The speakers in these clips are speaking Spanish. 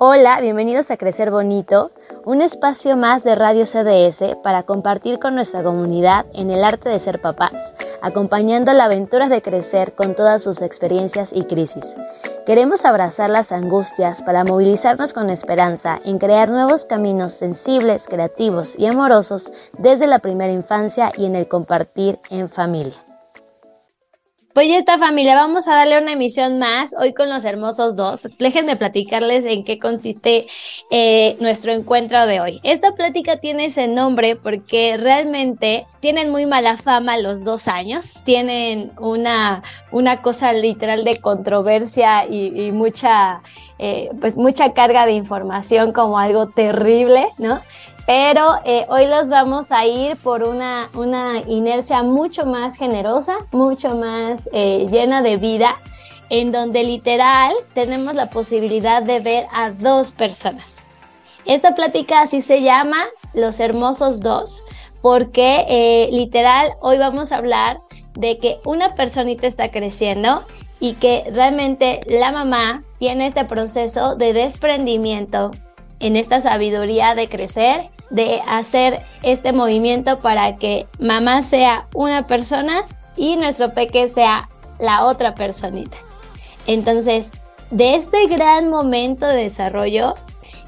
Hola, bienvenidos a Crecer Bonito, un espacio más de Radio CDS para compartir con nuestra comunidad en el arte de ser papás, acompañando la aventura de crecer con todas sus experiencias y crisis. Queremos abrazar las angustias para movilizarnos con esperanza en crear nuevos caminos sensibles, creativos y amorosos desde la primera infancia y en el compartir en familia. Pues ya está familia, vamos a darle una emisión más hoy con los hermosos dos. Déjenme platicarles en qué consiste eh, nuestro encuentro de hoy. Esta plática tiene ese nombre porque realmente tienen muy mala fama los dos años, tienen una, una cosa literal de controversia y, mucha, eh, pues mucha carga de información como algo terrible, ¿no? Pero eh, hoy los vamos a ir por una, una inercia mucho más generosa, mucho más eh, llena de vida, en donde literal tenemos la posibilidad de ver a dos personas. Esta plática así se llama Los Hermosos Dos, porque eh, literal hoy vamos a hablar de que una personita está creciendo y que realmente la mamá tiene este proceso de desprendimiento en esta sabiduría de crecer, de hacer este movimiento para que mamá sea una persona y nuestro peque sea la otra personita. Entonces, de este gran momento de desarrollo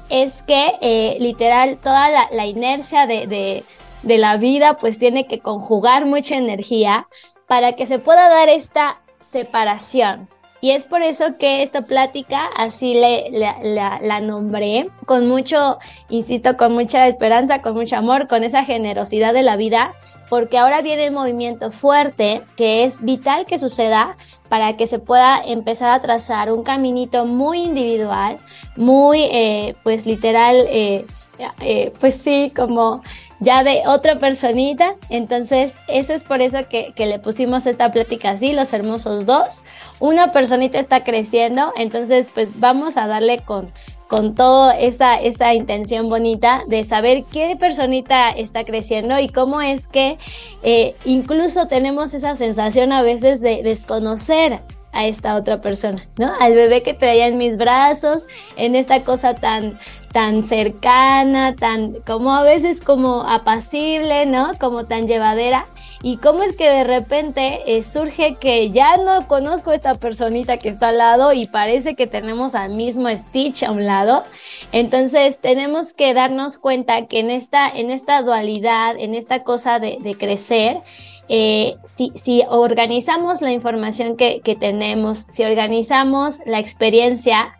es que eh, literal toda la, inercia de, de la vida pues tiene que conjugar mucha energía para que se pueda dar esta separación, y es por eso que esta plática así le, la, nombré, con mucho, insisto, con mucha esperanza, con mucho amor, con esa generosidad de la vida, porque ahora viene un movimiento fuerte que es vital que suceda para que se pueda empezar a trazar un caminito muy individual, muy, eh, pues literal, eh, eh, pues sí, como ya de otra personita. Entonces, eso es por eso que, le pusimos esta plática así, los hermosos dos. Una personita está creciendo, entonces pues vamos a darle con, con toda esa, esa intención bonita de saber qué personita está creciendo y cómo es que eh, incluso tenemos esa sensación a veces de desconocer a esta otra persona, ¿no? Al bebé que traía en mis brazos, en esta cosa tan, tan cercana, tan, como a veces como apacible, ¿no? Como tan llevadera. Y cómo es que de repente eh, surge que ya no conozco a esta personita que está al lado y parece que tenemos al mismo Stitch a un lado. Entonces tenemos que darnos cuenta que en esta, en esta dualidad, en esta cosa de, de crecer, eh, si, si, organizamos la información que, que, tenemos, si organizamos la experiencia,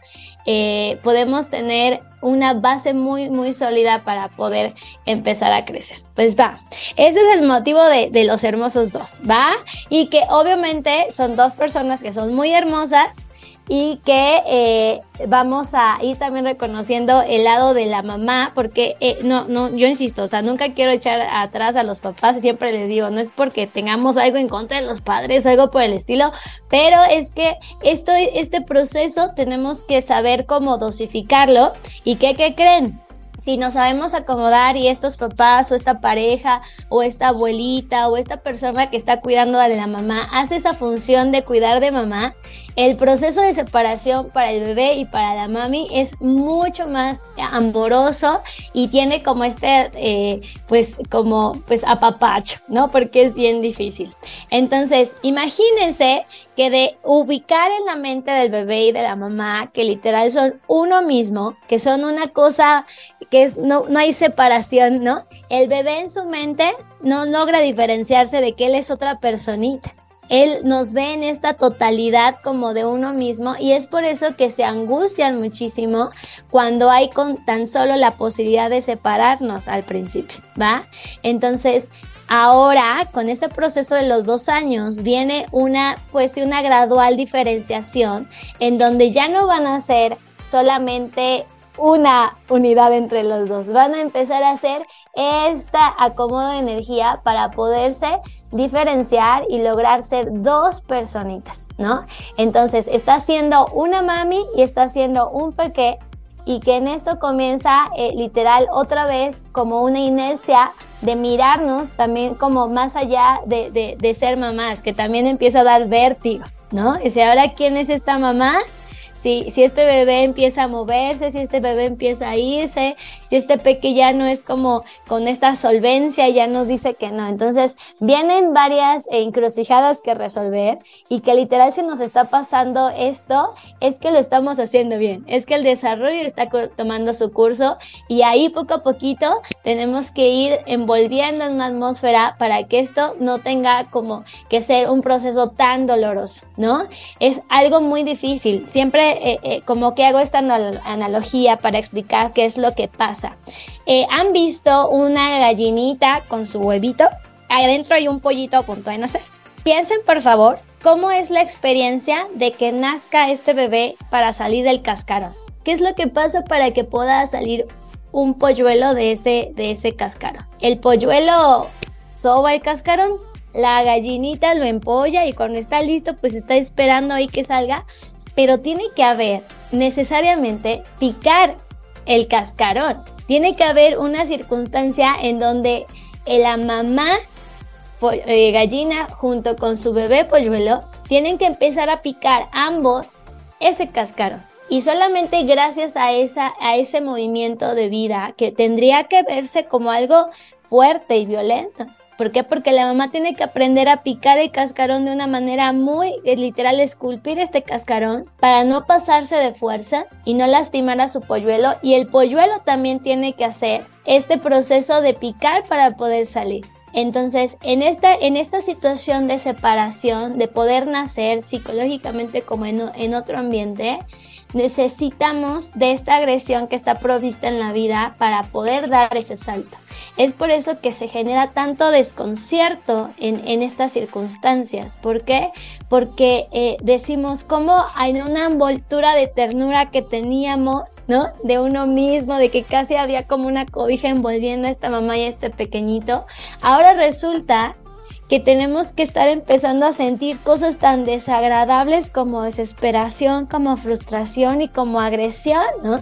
eh, podemos tener una base muy, muy sólida para poder empezar a crecer. Pues va, ese es el motivo de, de, los hermosos dos, ¿va? Y que obviamente son dos personas que son muy hermosas y que eh, vamos a ir también reconociendo el lado de la mamá, porque eh, no, no, yo insisto, o sea, nunca quiero echar atrás a los papás, siempre les digo, no es porque tengamos algo en contra de los padres, algo por el estilo, pero es que esto, este proceso tenemos que saber cómo dosificarlo y que, ¿qué creen? si nos sabemos acomodar y estos papás o esta pareja o esta abuelita o esta persona que está cuidando de la mamá hace esa función de cuidar de mamá, el proceso de separación para el bebé y para la mami es mucho más amoroso y tiene como este, eh, pues como, pues apapacho, ¿no? Porque es bien difícil. Entonces, imagínense que de ubicar en la mente del bebé y de la mamá, que literal son uno mismo, que son una cosa que es, no, no hay separación, ¿no? El bebé en su mente no logra diferenciarse de que él es otra personita. Él nos ve en esta totalidad como de uno mismo y es por eso que se angustian muchísimo cuando hay con tan solo la posibilidad de separarnos al principio, ¿va? Entonces, Ahora, con este proceso de los dos años, viene una, pues, una gradual diferenciación en donde ya no van a ser solamente una unidad entre los dos. Van a empezar a hacer esta acomodo de energía para poderse diferenciar y lograr ser dos personitas, ¿no? Entonces, está siendo una mami y está siendo un peque y que en esto comienza eh, literal otra vez como una inercia de mirarnos también como más allá de, de, ser mamás, que también empieza a dar vértigo, ¿no? Y si ahora quién es esta mamá, si, si este bebé empieza a moverse, si este bebé empieza a irse, si este peque ya no es como con esta solvencia, ya nos dice que no. Entonces, vienen varias encrucijadas que resolver y que literal si nos está pasando esto, es que lo estamos haciendo bien, es que el desarrollo está tomando su curso y ahí poco a poquito tenemos que ir envolviendo en una atmósfera para que esto no tenga como que ser un proceso tan doloroso, ¿no? Es algo muy difícil. Siempre eh, eh, como que hago esta analogía para explicar qué es lo que pasa. Eh, ¿Han visto una gallinita con su huevito? Adentro hay un pollito a punto de nacer. Piensen por favor cómo es la experiencia de que nazca este bebé para salir del cascarón. ¿Qué es lo que pasa para que pueda salir un polluelo de ese, de ese cascarón? El polluelo soba el cascarón, la gallinita lo empolla y cuando está listo pues está esperando ahí que salga, pero tiene que haber necesariamente picar el cascarón. Tiene que haber una circunstancia en donde la mamá eh, gallina junto con su bebé polluelo tienen que empezar a picar ambos ese cascarón. Y solamente gracias a, esa, a ese movimiento de vida que tendría que verse como algo fuerte y violento, ¿Por qué? Porque la mamá tiene que aprender a picar el cascarón de una manera muy eh, literal, esculpir este cascarón para no pasarse de fuerza y no lastimar a su polluelo. Y el polluelo también tiene que hacer este proceso de picar para poder salir. Entonces, en esta, en esta situación de separación, de poder nacer psicológicamente como en, en otro ambiente, necesitamos de esta agresión que está provista en la vida para poder dar ese salto. Es por eso que se genera tanto desconcierto en, estas circunstancias. ¿Por qué? Porque eh, decimos como hay una envoltura de ternura que teníamos, ¿no? De uno mismo, de que casi había como una cobija envolviendo a esta mamá y a este pequeñito. Ahora resulta que tenemos que estar empezando a sentir cosas tan desagradables como desesperación, como frustración y como agresión, ¿no?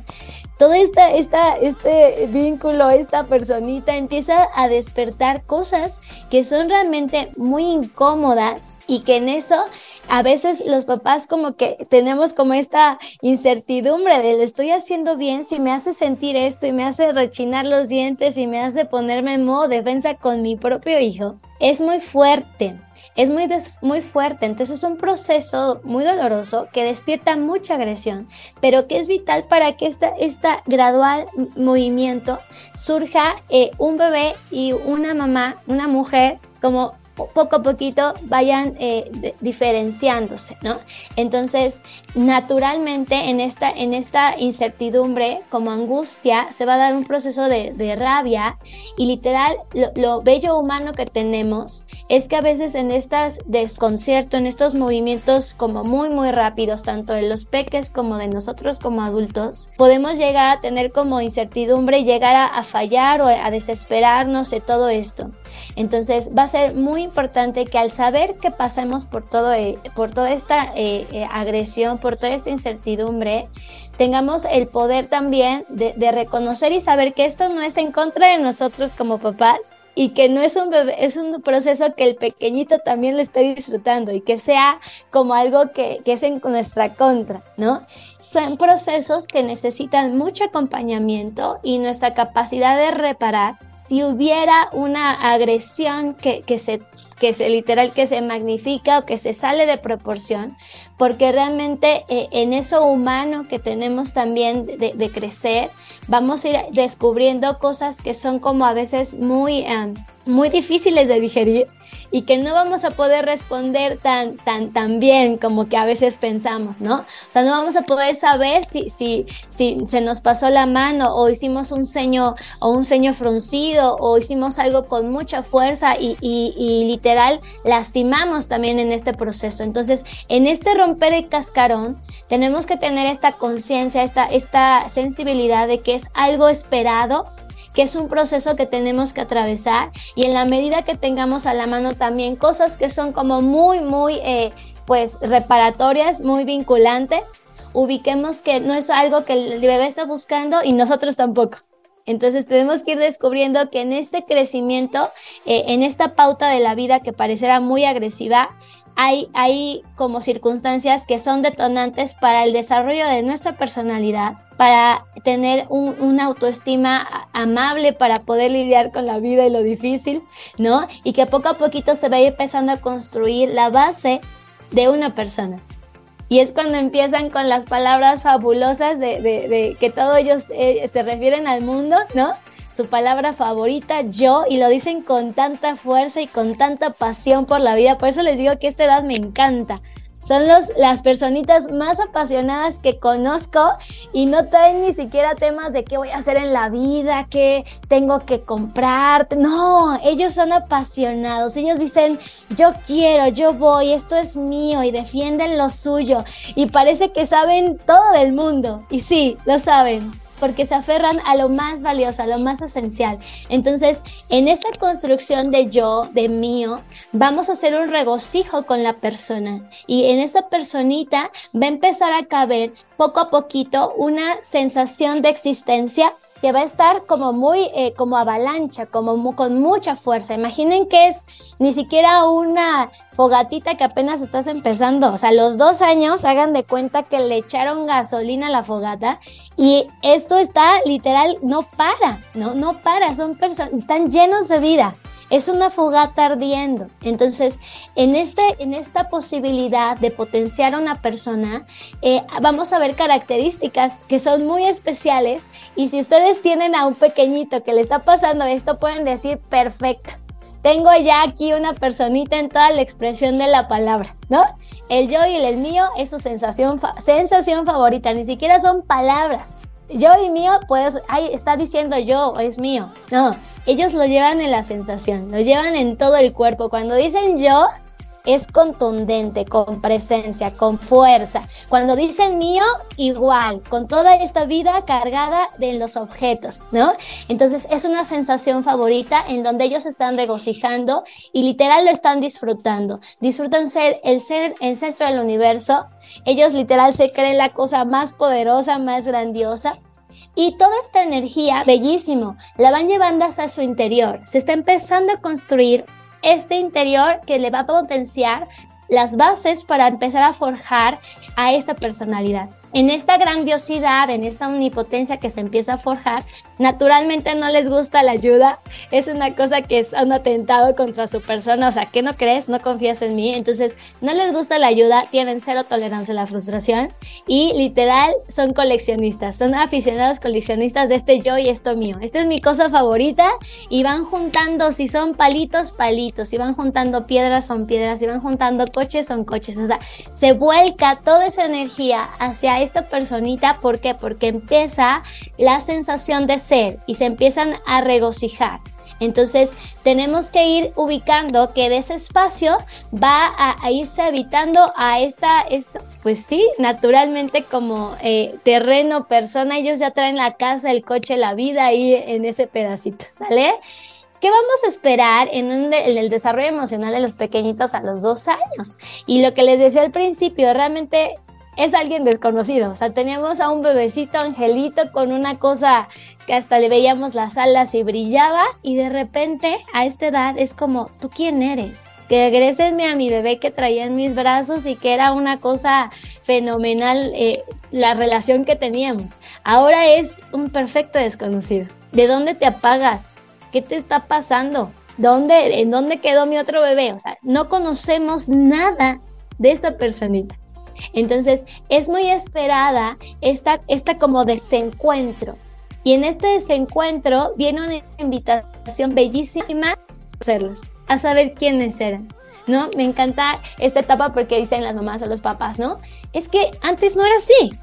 Todo esta, esta, este vínculo, esta personita empieza a despertar cosas que son realmente muy incómodas y que en eso a veces los papás como que tenemos como esta incertidumbre de lo estoy haciendo bien si me hace sentir esto y me hace rechinar los dientes y me hace ponerme en modo defensa con mi propio hijo es muy fuerte, es muy, muy fuerte, entonces es un proceso muy doloroso que despierta mucha agresión, pero que es vital para que esta, esta gradual movimiento surja eh, un bebé y una mamá, una mujer como poco a poquito vayan eh, diferenciándose, ¿no? Entonces, naturalmente en esta, en esta incertidumbre, como angustia, se va a dar un proceso de, rabia y literal, lo, bello humano que tenemos es que a veces en estas desconcierto, en estos movimientos como muy, muy rápidos, tanto de los peques como de nosotros como adultos, podemos llegar a tener como incertidumbre, llegar a, a fallar o a desesperarnos de todo esto. Entonces, va a ser muy importante que al saber que pasamos por, todo, eh, por toda esta eh, eh, agresión, por toda esta incertidumbre, tengamos el poder también de, de, reconocer y saber que esto no es en contra de nosotros como papás y que no es un bebé, es un proceso que el pequeñito también lo esté disfrutando y que sea como algo que, que es en nuestra contra, ¿no? Son procesos que necesitan mucho acompañamiento y nuestra capacidad de reparar si hubiera una agresión que, que, se, que se literal que se magnifica o que se sale de proporción, porque realmente eh, en eso humano que tenemos también de, crecer, vamos a ir descubriendo cosas que son como a veces muy, eh, muy difíciles de digerir y que no vamos a poder responder tan, tan, tan bien como que a veces pensamos, ¿no? O sea, no vamos a poder saber si, si, si se nos pasó la mano o hicimos un ceño o un ceño fruncido o hicimos algo con mucha fuerza y, y, literal lastimamos también en este proceso. Entonces, en este romper el cascarón, tenemos que tener esta conciencia, esta, esta sensibilidad de que es algo esperado es un proceso que tenemos que atravesar y en la medida que tengamos a la mano también cosas que son como muy, muy, eh, pues, reparatorias, muy vinculantes, ubiquemos que no es algo que el bebé está buscando y nosotros tampoco. Entonces tenemos que ir descubriendo que en este crecimiento, eh, en esta pauta de la vida que parecerá muy agresiva, hay, hay como circunstancias que son detonantes para el desarrollo de nuestra personalidad, para tener una autoestima amable, para poder lidiar con la vida y lo difícil, ¿no? Y que poco a poquito se va a ir empezando a construir la base de una persona. Y es cuando empiezan con las palabras fabulosas de, que todos ellos eh, se refieren al mundo, ¿no? Su palabra favorita, yo, y lo dicen con tanta fuerza y con tanta pasión por la vida. Por eso les digo que esta edad me encanta, son los, las personitas más apasionadas que conozco y no traen ni siquiera temas de qué voy a hacer en la vida, qué tengo que comprar. No, ellos son apasionados. Ellos dicen, yo quiero, yo voy, esto es mío y defienden lo suyo. Y parece que saben todo del mundo. Y sí, lo saben porque se aferran a lo más valioso, a lo más esencial. Entonces, en esta construcción de yo, de mío, vamos a hacer un regocijo con la persona y en esa personita va a empezar a caber poco a poquito una sensación de existencia que va a estar como muy, eh, como avalancha, como con mucha fuerza. Imaginen que es ni siquiera una fogatita que apenas estás empezando. O sea, los dos años hagan de cuenta que le echaron gasolina a la fogata y esto está literal, no para, no, no para, son personas, están llenos de vida es una fogata ardiendo. Entonces, en, este, en esta posibilidad de potenciar a una persona, eh, vamos a ver características que son muy especiales y si ustedes tienen a un pequeñito que le está pasando esto, pueden decir, perfecto. Tengo ya aquí una personita en toda la expresión de la palabra, ¿no? El yo y el, mío es su sensación, sensación favorita, ni siquiera son palabras. Yo y mío, pues, ahí está diciendo yo, es mío. No, ellos lo llevan en la sensación, lo llevan en todo el cuerpo. Cuando dicen yo, es contundente, con presencia, con fuerza. Cuando dicen mío, igual, con toda esta vida cargada de los objetos, ¿no? Entonces es una sensación favorita en donde ellos están regocijando y literal lo están disfrutando. Disfrutan ser el ser el centro del universo. Ellos literal se creen la cosa más poderosa, más grandiosa y toda esta energía, bellísimo, la van llevando hacia su interior. Se está empezando a construir este interior que le va a potenciar las bases para empezar a forjar a esta personalidad en esta grandiosidad, en esta omnipotencia que se empieza a forjar, naturalmente no les gusta la ayuda, es una cosa que es un atentado contra su persona, o sea, ¿qué no crees? No confías en mí, entonces no les gusta la ayuda, tienen cero tolerancia a la frustración y literal son coleccionistas, son aficionados coleccionistas de este yo y esto mío, esta es mi cosa favorita y van juntando, si son palitos, palitos, si van juntando piedras, son piedras, si van juntando coches, son coches, o sea, se vuelca toda esa energía hacia esta personita, ¿por qué? Porque empieza la sensación de ser y se empiezan a regocijar. Entonces tenemos que ir ubicando que de ese espacio va a, irse habitando a esta, esta, pues sí, naturalmente como eh, terreno, persona, ellos ya traen la casa, el coche, la vida ahí en ese pedacito, ¿sale? ¿Qué vamos a esperar en, en, el desarrollo emocional de los pequeñitos a los dos años? Y lo que les decía al principio, realmente es alguien desconocido. O sea, teníamos a un bebecito angelito con una cosa que hasta le veíamos las alas y brillaba y de repente a esta edad es como, ¿tú quién eres? Que regresenme a mi bebé que traía en mis brazos y que era una cosa fenomenal eh, la relación que teníamos. Ahora es un perfecto desconocido. ¿De dónde te apagas? ¿Qué te está pasando? ¿Dónde, ¿En dónde quedó mi otro bebé? O sea, no conocemos nada de esta personita. Entonces es muy esperada esta, esta como desencuentro. Y en este desencuentro viene una invitación bellísima a conocerlos, a saber quiénes eran. ¿No? Me encanta esta etapa porque dicen las mamás o los papás, ¿no? Es que antes no era así.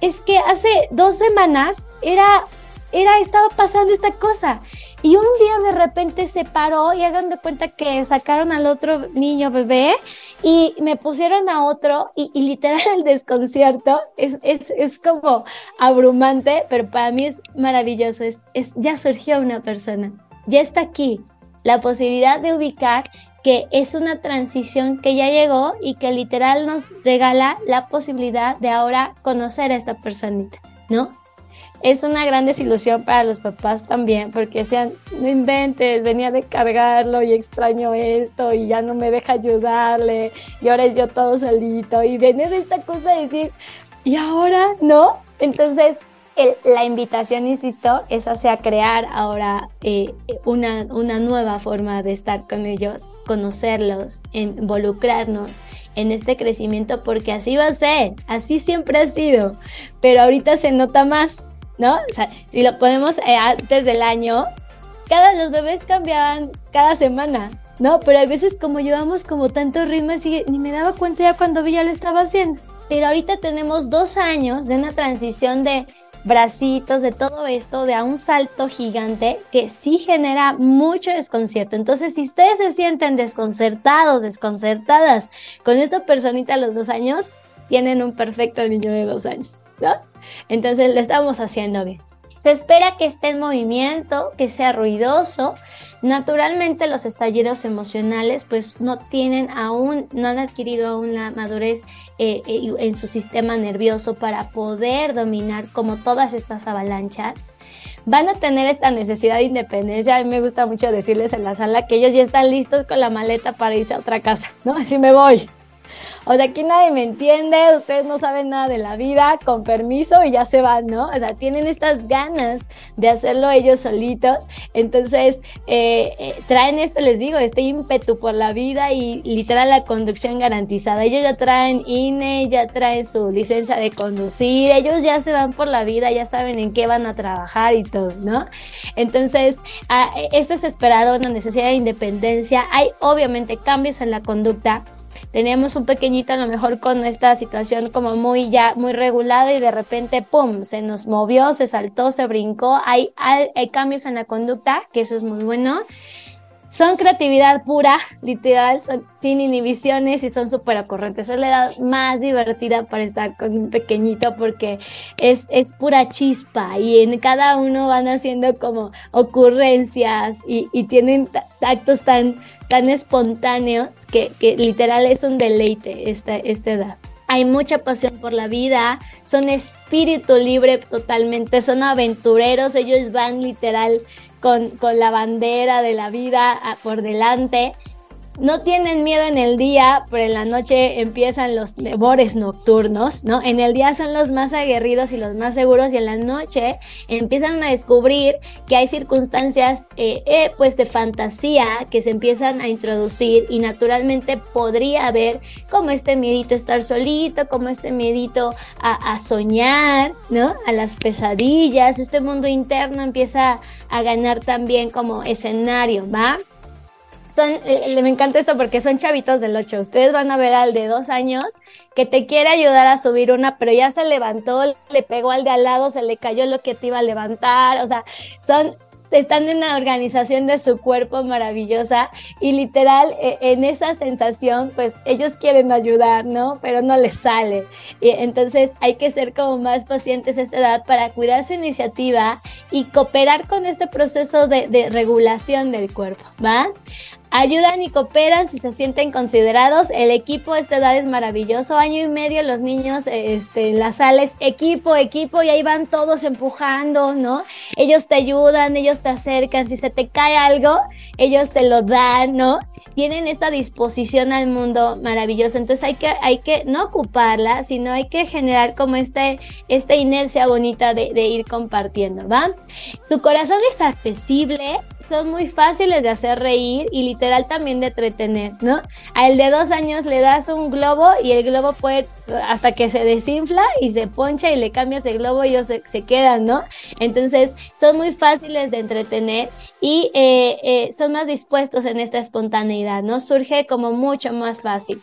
Es que hace dos semanas era, era, estaba pasando esta cosa. Y un día de repente se paró y hagan de cuenta que sacaron al otro niño bebé y me pusieron a otro y, literal el desconcierto es, es, es, como abrumante, pero para mí es maravilloso. Es, es, ya surgió una persona, ya está aquí. La posibilidad de ubicar que es una transición que ya llegó y que literal nos regala la posibilidad de ahora conocer a esta personita, ¿no? Es una gran desilusión para los papás también, porque sean, no inventes, venía de cargarlo y extraño esto y ya no me deja ayudarle y ahora es yo todo solito y viene de esta cosa de decir, y ahora no. Entonces, la invitación, insisto, es hacia crear ahora eh, una, una nueva forma de estar con ellos, conocerlos, involucrarnos en este crecimiento, porque así va a ser, así siempre ha sido, pero ahorita se nota más, ¿no? O sea, si lo ponemos eh, antes del año, cada los bebés cambiaban cada semana, ¿no? Pero a veces como llevamos como tanto ritmo, así, ni me daba cuenta ya cuando vi ya lo estaba haciendo. Pero ahorita tenemos dos años de una transición de bracitos, de todo esto, de a un salto gigante que sí genera mucho desconcierto. Entonces, si ustedes se sienten desconcertados, desconcertadas con esta personita a los dos años, tienen un perfecto niño de dos años, ¿no? Entonces, lo estamos haciendo bien. Se espera que esté en movimiento, que sea ruidoso. Naturalmente los estallidos emocionales pues no tienen aún, no han adquirido aún la madurez eh, eh, en su sistema nervioso para poder dominar como todas estas avalanchas. Van a tener esta necesidad de independencia. A mí me gusta mucho decirles en la sala que ellos ya están listos con la maleta para irse a otra casa, ¿no? Así me voy. O sea, aquí nadie me entiende, ustedes no saben nada de la vida, con permiso y ya se van, ¿no? O sea, tienen estas ganas de hacerlo ellos solitos. Entonces, eh, eh, traen esto, les digo, este ímpetu por la vida y literal la conducción garantizada. Ellos ya traen INE, ya traen su licencia de conducir, ellos ya se van por la vida, ya saben en qué van a trabajar y todo, ¿no? Entonces, ah, eso es esperado, una necesidad de independencia. Hay obviamente cambios en la conducta teníamos un pequeñito a lo mejor con esta situación como muy ya muy regulada y de repente pum se nos movió se saltó se brincó. Hay, hay, hay cambios en la conducta que eso es muy bueno son creatividad pura, literal, son sin inhibiciones y son súper ocurrentes. Es la edad más divertida para estar con un pequeñito porque es, es pura chispa y en cada uno van haciendo como ocurrencias y, y tienen actos tan, tan espontáneos que, que, literal es un deleite esta, esta edad hay mucha pasión por la vida, son espíritu libre totalmente, son aventureros, ellos van literal con, con la bandera de la vida ah, por delante no tienen miedo en el día, pero en la noche empiezan los devores nocturnos, ¿no? En el día son los más aguerridos y los más seguros y en la noche empiezan a descubrir que hay circunstancias, eh, eh, pues, de fantasía que se empiezan a introducir y naturalmente podría haber como este miedito a estar solito, como este miedito a, a soñar, ¿no? A las pesadillas, este mundo interno empieza a ganar también como escenario, ¿va? Son, eh, me encanta esto porque son chavitos del 8. Ustedes van a ver al de dos años que te quiere ayudar a subir una, pero ya se levantó, le pegó al de al lado, se le cayó lo que te iba a levantar. O sea, son están en una organización de su cuerpo maravillosa y literal e, en esa sensación pues ellos quieren ayudar, ¿no? Pero no les sale. Y entonces hay que ser como más pacientes a esta edad para cuidar su iniciativa y cooperar con este proceso de, de regulación del cuerpo, ¿va? Ayudan y cooperan si se sienten considerados. El equipo a esta edad es maravilloso. Año y medio los niños este, en las sales, equipo, equipo, y ahí van todos empujando, ¿no? Ellos te ayudan, ellos te acercan. Si se te cae algo, ellos te lo dan, ¿no? Tienen esta disposición al mundo maravilloso. Entonces hay que, hay que no ocuparla, sino hay que generar como este, esta inercia bonita de, de ir compartiendo, ¿va? Su corazón es accesible, son muy fáciles de hacer reír y literal también de entretener, ¿no? A el de dos años le das un globo y el globo puede hasta que se desinfla y se poncha y le cambias el globo y ellos se, quedan, ¿no? Entonces son muy fáciles de entretener y eh, eh, son más dispuestos en esta espontaneidad, ¿no? Surge como mucho más fácil.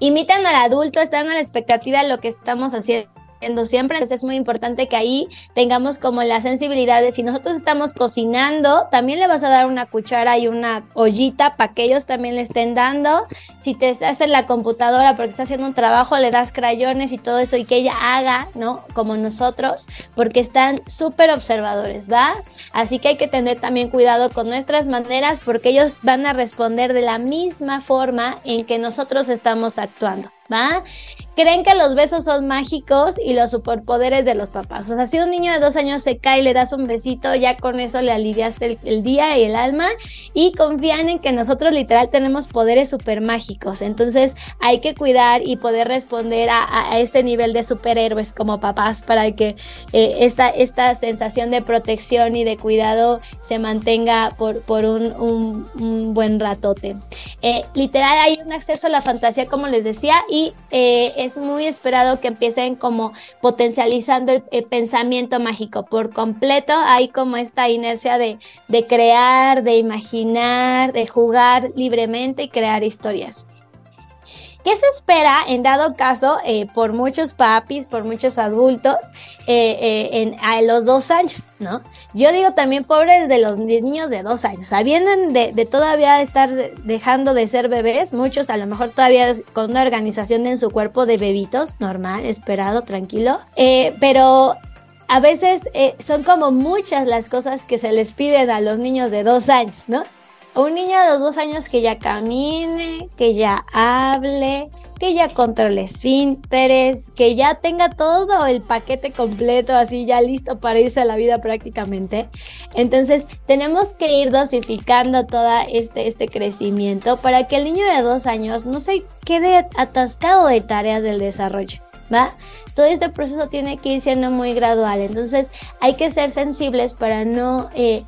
Imitan al adulto, están a la expectativa de lo que estamos haciendo siempre. Entonces es muy importante que ahí tengamos como la sensibilidad de si nosotros estamos cocinando, también le vas a dar una cuchara y una ollita para que ellos también le estén dando. Si te estás en la computadora porque estás haciendo un trabajo, le das crayones y todo eso y que ella haga, ¿no? Como nosotros, porque están súper observadores, ¿va? Así que hay que tener también cuidado con nuestras maneras porque ellos van a responder de la misma forma en que nosotros estamos actuando. ¿Va? Creen que los besos son mágicos y los superpoderes de los papás. O sea, si un niño de dos años se cae y le das un besito, ya con eso le aliviaste el, día y el alma y confían en que nosotros literal tenemos poderes super mágicos. Entonces hay que cuidar y poder responder a, ese nivel de superhéroes como papás para que eh, esta, esta sensación de protección y de cuidado se mantenga por, por un, un, buen ratote. Eh, literal hay un acceso a la fantasía, como les decía, y eh, es muy esperado que empiecen como potencializando el, pensamiento mágico por completo. Hay como esta inercia de, de crear, de imaginar, de jugar libremente y crear historias. ¿Qué se espera en dado caso eh, por muchos papis, por muchos adultos eh, eh, a los dos años, ¿no? Yo digo también pobres de los niños de dos años, o sea, vienen de, todavía estar dejando de ser bebés, muchos a lo mejor todavía con una organización en su cuerpo de bebitos, normal, esperado, tranquilo, pero a veces son como muchas las cosas que se les piden a los niños de dos años, ¿no? Un niño de dos años que ya camine, que ya hable, que ya controle esfínteres, que ya tenga todo el paquete completo, así ya listo para irse a la vida prácticamente. Entonces, tenemos que ir dosificando todo este, este crecimiento para que el niño de dos años no se quede atascado de tareas del desarrollo. ¿Va? Todo este proceso tiene que ir siendo muy gradual, entonces hay que ser sensibles para no eh,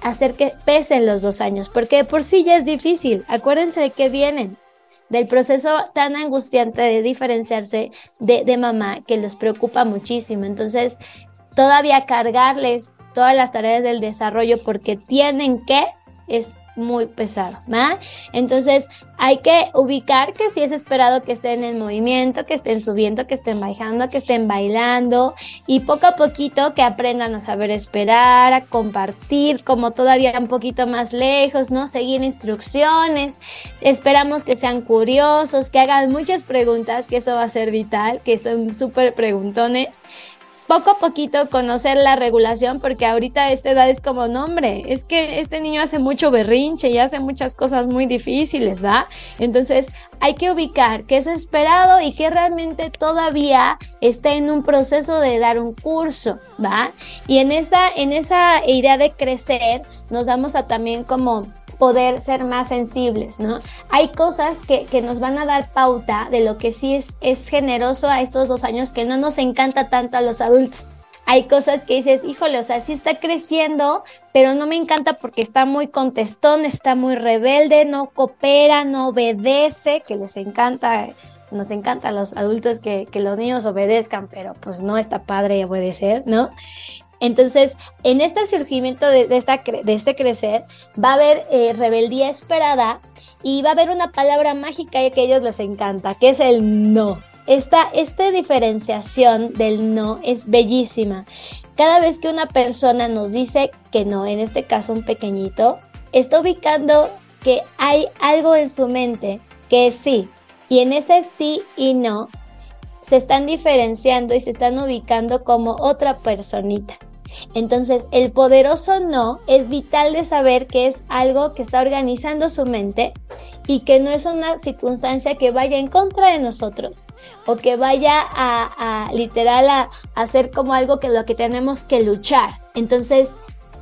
hacer que pesen los dos años, porque por sí ya es difícil. Acuérdense de que vienen del proceso tan angustiante de diferenciarse de, de mamá que les preocupa muchísimo. Entonces, todavía cargarles todas las tareas del desarrollo porque tienen que muy pesado, ¿va? Entonces hay que ubicar que si es esperado que estén en movimiento, que estén subiendo, que estén bajando, que estén bailando y poco a poquito que aprendan a saber esperar, a compartir, como todavía un poquito más lejos, ¿no? Seguir instrucciones. Esperamos que sean curiosos, que hagan muchas preguntas, que eso va a ser vital, que son súper preguntones poco a poquito conocer la regulación, porque ahorita a esta edad es como, nombre, es que este niño hace mucho berrinche y hace muchas cosas muy difíciles, ¿va? Entonces hay que ubicar qué es esperado y que realmente todavía está en un proceso de dar un curso, ¿va? Y en esa, en esa idea de crecer, nos vamos a también como poder ser más sensibles, ¿no? Hay cosas que, nos van a dar pauta de lo que sí es, es generoso a estos dos años que no nos encanta tanto a los adultos. Hay cosas que dices, híjole, o sea, sí está creciendo, pero no me encanta porque está muy contestón, está muy rebelde, no coopera, no obedece, que les encanta nos encanta a los adultos que, que, los niños obedezcan, pero pues no está padre obedecer, ¿no? Entonces, en este surgimiento de, esta, de este crecer, va a haber eh, rebeldía esperada y va a haber una palabra mágica que a ellos les encanta, que es el no. Esta, esta diferenciación del no es bellísima. Cada vez que una persona nos dice que no, en este caso un pequeñito, está ubicando que hay algo en su mente que es sí. Y en ese sí y no se están diferenciando y se están ubicando como otra personita. Entonces, el poderoso no es vital de saber que es algo que está organizando su mente y que no es una circunstancia que vaya en contra de nosotros o que vaya a, literal a, hacer como algo que lo que tenemos que luchar. Entonces,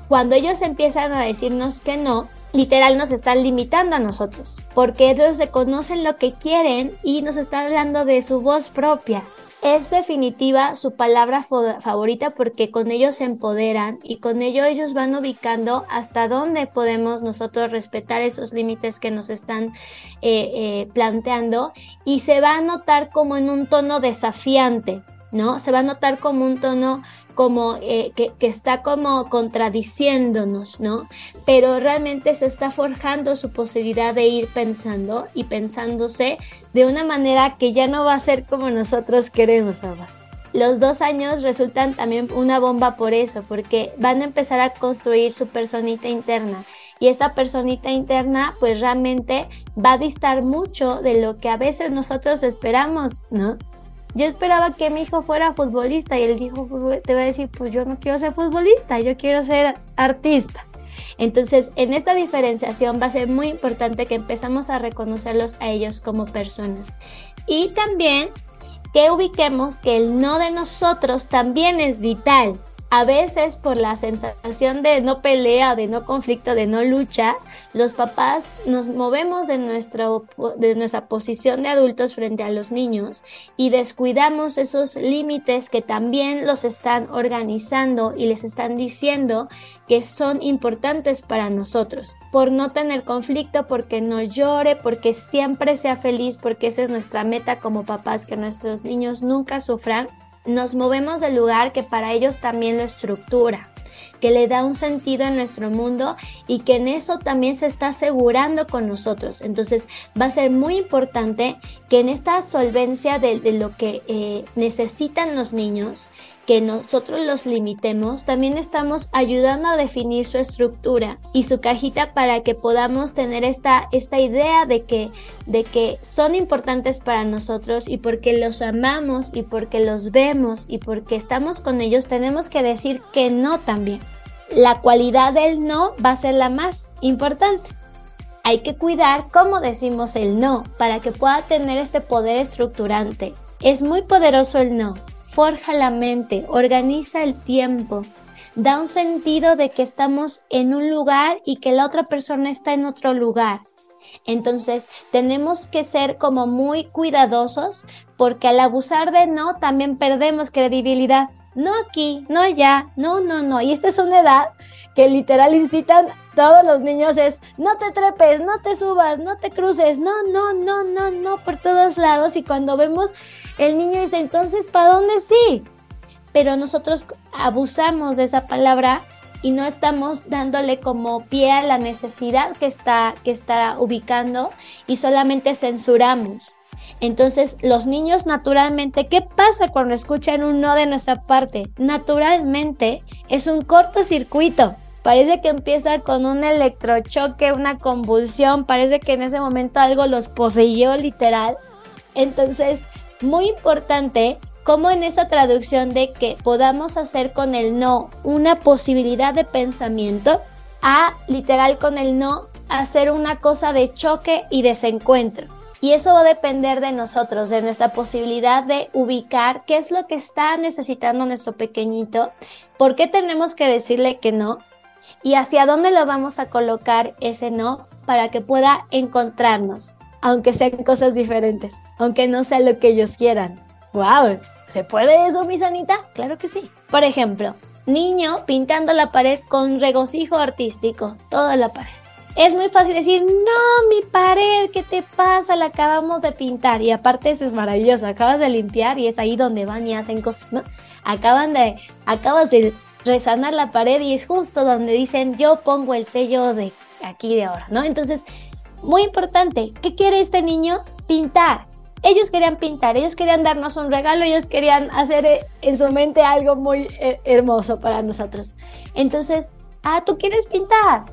cuando ellos empiezan a decirnos que no, literal nos están limitando a nosotros, porque ellos reconocen lo que quieren y nos están hablando de su voz propia es definitiva su palabra favorita porque con ellos se empoderan y con ello ellos van ubicando hasta dónde podemos nosotros respetar esos límites que nos están eh, eh, planteando y se va a notar como en un tono desafiante. ¿No? Se va a notar como un tono como eh, que, está como contradiciéndonos, ¿no? Pero realmente se está forjando su posibilidad de ir pensando y pensándose de una manera que ya no va a ser como nosotros queremos, Abbas. Los dos años resultan también una bomba por eso, porque van a empezar a construir su personita interna y esta personita interna pues realmente va a distar mucho de lo que a veces nosotros esperamos, ¿no? Yo esperaba que mi hijo fuera futbolista y él dijo, te va a decir, pues yo no quiero ser futbolista, yo quiero ser artista. Entonces, en esta diferenciación va a ser muy importante que empezamos a reconocerlos a ellos como personas. Y también que ubiquemos que el no de nosotros también es vital a veces por la sensación de no pelea, de no conflicto, de no lucha, los papás nos movemos de, nuestro, de nuestra posición de adultos frente a los niños y descuidamos esos límites que también los están organizando y les están diciendo que son importantes para nosotros, por no tener conflicto, porque no llore, porque siempre sea feliz, porque esa es nuestra meta como papás, que nuestros niños nunca sufran nos movemos del lugar que para ellos también lo estructura, que le da un sentido en nuestro mundo y que en eso también se está asegurando con nosotros. Entonces va a ser muy importante que en esta solvencia de, lo que eh, necesitan los niños, que nosotros los limitemos, también estamos ayudando a definir su estructura y su cajita para que podamos tener esta, esta idea de que, de que son importantes para nosotros y porque los amamos y porque los vemos y porque estamos con ellos, tenemos que decir que no también. La cualidad del no va a ser la más importante. Hay que cuidar cómo decimos el no para que pueda tener este poder estructurante. Es muy poderoso el no, forja la mente, organiza el tiempo, da un sentido de que estamos en un lugar y que la otra persona está en otro lugar. Entonces tenemos que ser como muy cuidadosos porque al abusar de no también perdemos credibilidad. No aquí, no allá, no, no, no. Y esta es una edad que literal incitan todos los niños es no te trepes, no te subas, no te cruces, no, no, no, no, no, por todos lados. Y cuando vemos el niño dice, entonces, ¿para dónde sí? Pero nosotros abusamos de esa palabra y no estamos dándole como pie a la necesidad que está, que está ubicando y solamente censuramos. Entonces, los niños naturalmente, ¿qué pasa cuando escuchan un no de nuestra parte? Naturalmente es un cortocircuito. Parece que empieza con un electrochoque, una convulsión, parece que en ese momento algo los poseyó literal. Entonces, muy importante como en esa traducción de que podamos hacer con el no una posibilidad de pensamiento a literal con el no hacer una cosa de choque y desencuentro. Y eso va a depender de nosotros, de nuestra posibilidad de ubicar qué es lo que está necesitando nuestro pequeñito, por qué tenemos que decirle que no y hacia dónde lo vamos a colocar ese no para que pueda encontrarnos aunque sean cosas diferentes, aunque no sea lo que ellos quieran. ¡Wow! ¿Se puede eso, mi sanita? Claro que sí. Por ejemplo, niño pintando la pared con regocijo artístico, toda la pared. Es muy fácil decir, no, mi pared, ¿qué te pasa? La acabamos de pintar. Y aparte eso es maravilloso, acabas de limpiar y es ahí donde van y hacen cosas, ¿no? Acaban de, acabas de resanar la pared y es justo donde dicen, yo pongo el sello de aquí de ahora, ¿no? Entonces, muy importante, ¿qué quiere este niño? Pintar. Ellos querían pintar, ellos querían darnos un regalo, ellos querían hacer eh, en su mente algo muy eh, hermoso para nosotros. Entonces, ah, tú quieres pintar.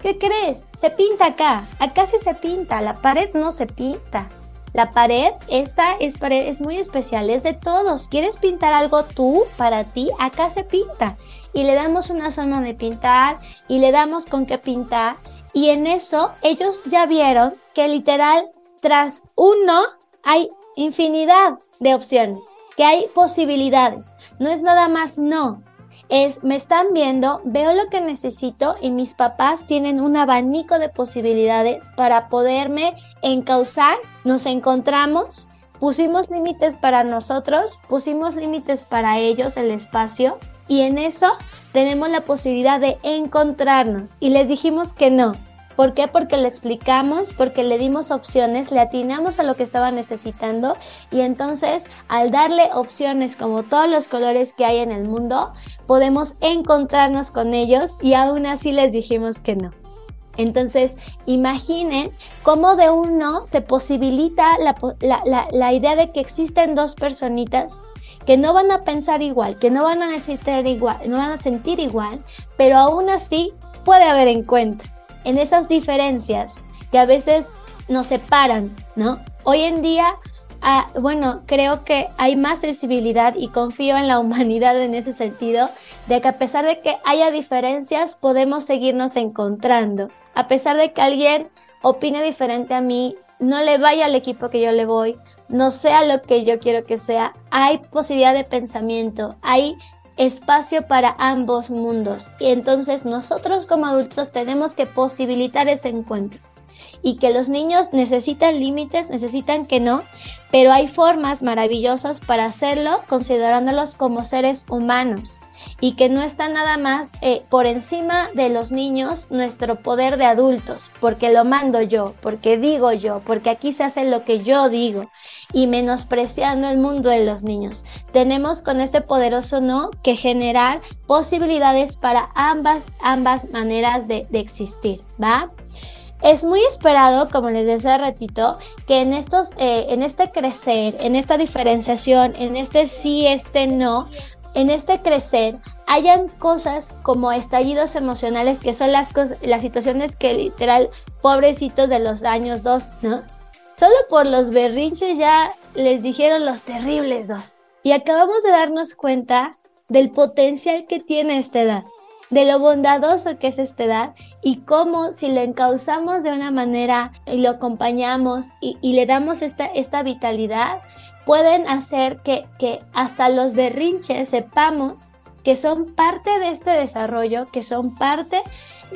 ¿Qué crees? Se pinta acá. Acá sí se pinta, la pared no se pinta. La pared, esta es pared, es muy especial, es de todos. ¿Quieres pintar algo tú para ti? Acá se pinta. Y le damos una zona de pintar y le damos con qué pintar y en eso ellos ya vieron que literal tras uno hay infinidad de opciones, que hay posibilidades. No es nada más no. Es, me están viendo, veo lo que necesito y mis papás tienen un abanico de posibilidades para poderme encauzar. Nos encontramos, pusimos límites para nosotros, pusimos límites para ellos, el espacio, y en eso tenemos la posibilidad de encontrarnos y les dijimos que no. ¿Por qué? Porque le explicamos, porque le dimos opciones, le atinamos a lo que estaba necesitando y entonces al darle opciones como todos los colores que hay en el mundo, podemos encontrarnos con ellos y aún así les dijimos que no. Entonces, imaginen cómo de un no se posibilita la, la idea de que existen dos personitas que no van a pensar igual, que no van a sentir igual, no van a sentir igual, pero aún así puede haber encuentro en esas diferencias que a veces nos separan, ¿no? Hoy en día, ah, bueno, creo que hay más sensibilidad y confío en la humanidad en ese sentido, de que a pesar de que haya diferencias, podemos seguirnos encontrando. A pesar de que alguien opine diferente a mí, no le vaya al equipo que yo le voy, no sea lo que yo quiero que sea, hay posibilidad de pensamiento, hay espacio para ambos mundos. Y entonces nosotros como adultos tenemos que posibilitar ese encuentro. Y que los niños necesitan límites, necesitan que no, pero hay formas maravillosas para hacerlo considerándolos como seres humanos y que no está nada más eh, por encima de los niños nuestro poder de adultos, porque lo mando yo, porque digo yo, porque aquí se hace lo que yo digo y menospreciando el mundo de los niños. Tenemos con este poderoso no que generar posibilidades para ambas, ambas maneras de, existir, ¿va? Es muy esperado, como les decía ratito, que en estos, eh, en este crecer, en esta diferenciación, en este sí, este no, en este crecer hayan cosas como estallidos emocionales que son las, las situaciones que literal pobrecitos de los años dos, ¿no? Solo por los berrinches ya les dijeron los terribles dos. Y acabamos de darnos cuenta del potencial que tiene esta edad, de lo bondadoso que es esta edad y cómo si lo encauzamos de una manera y lo acompañamos y, y le damos esta, esta vitalidad, pueden hacer que, hasta los berrinches sepamos que son parte de este desarrollo, que son parte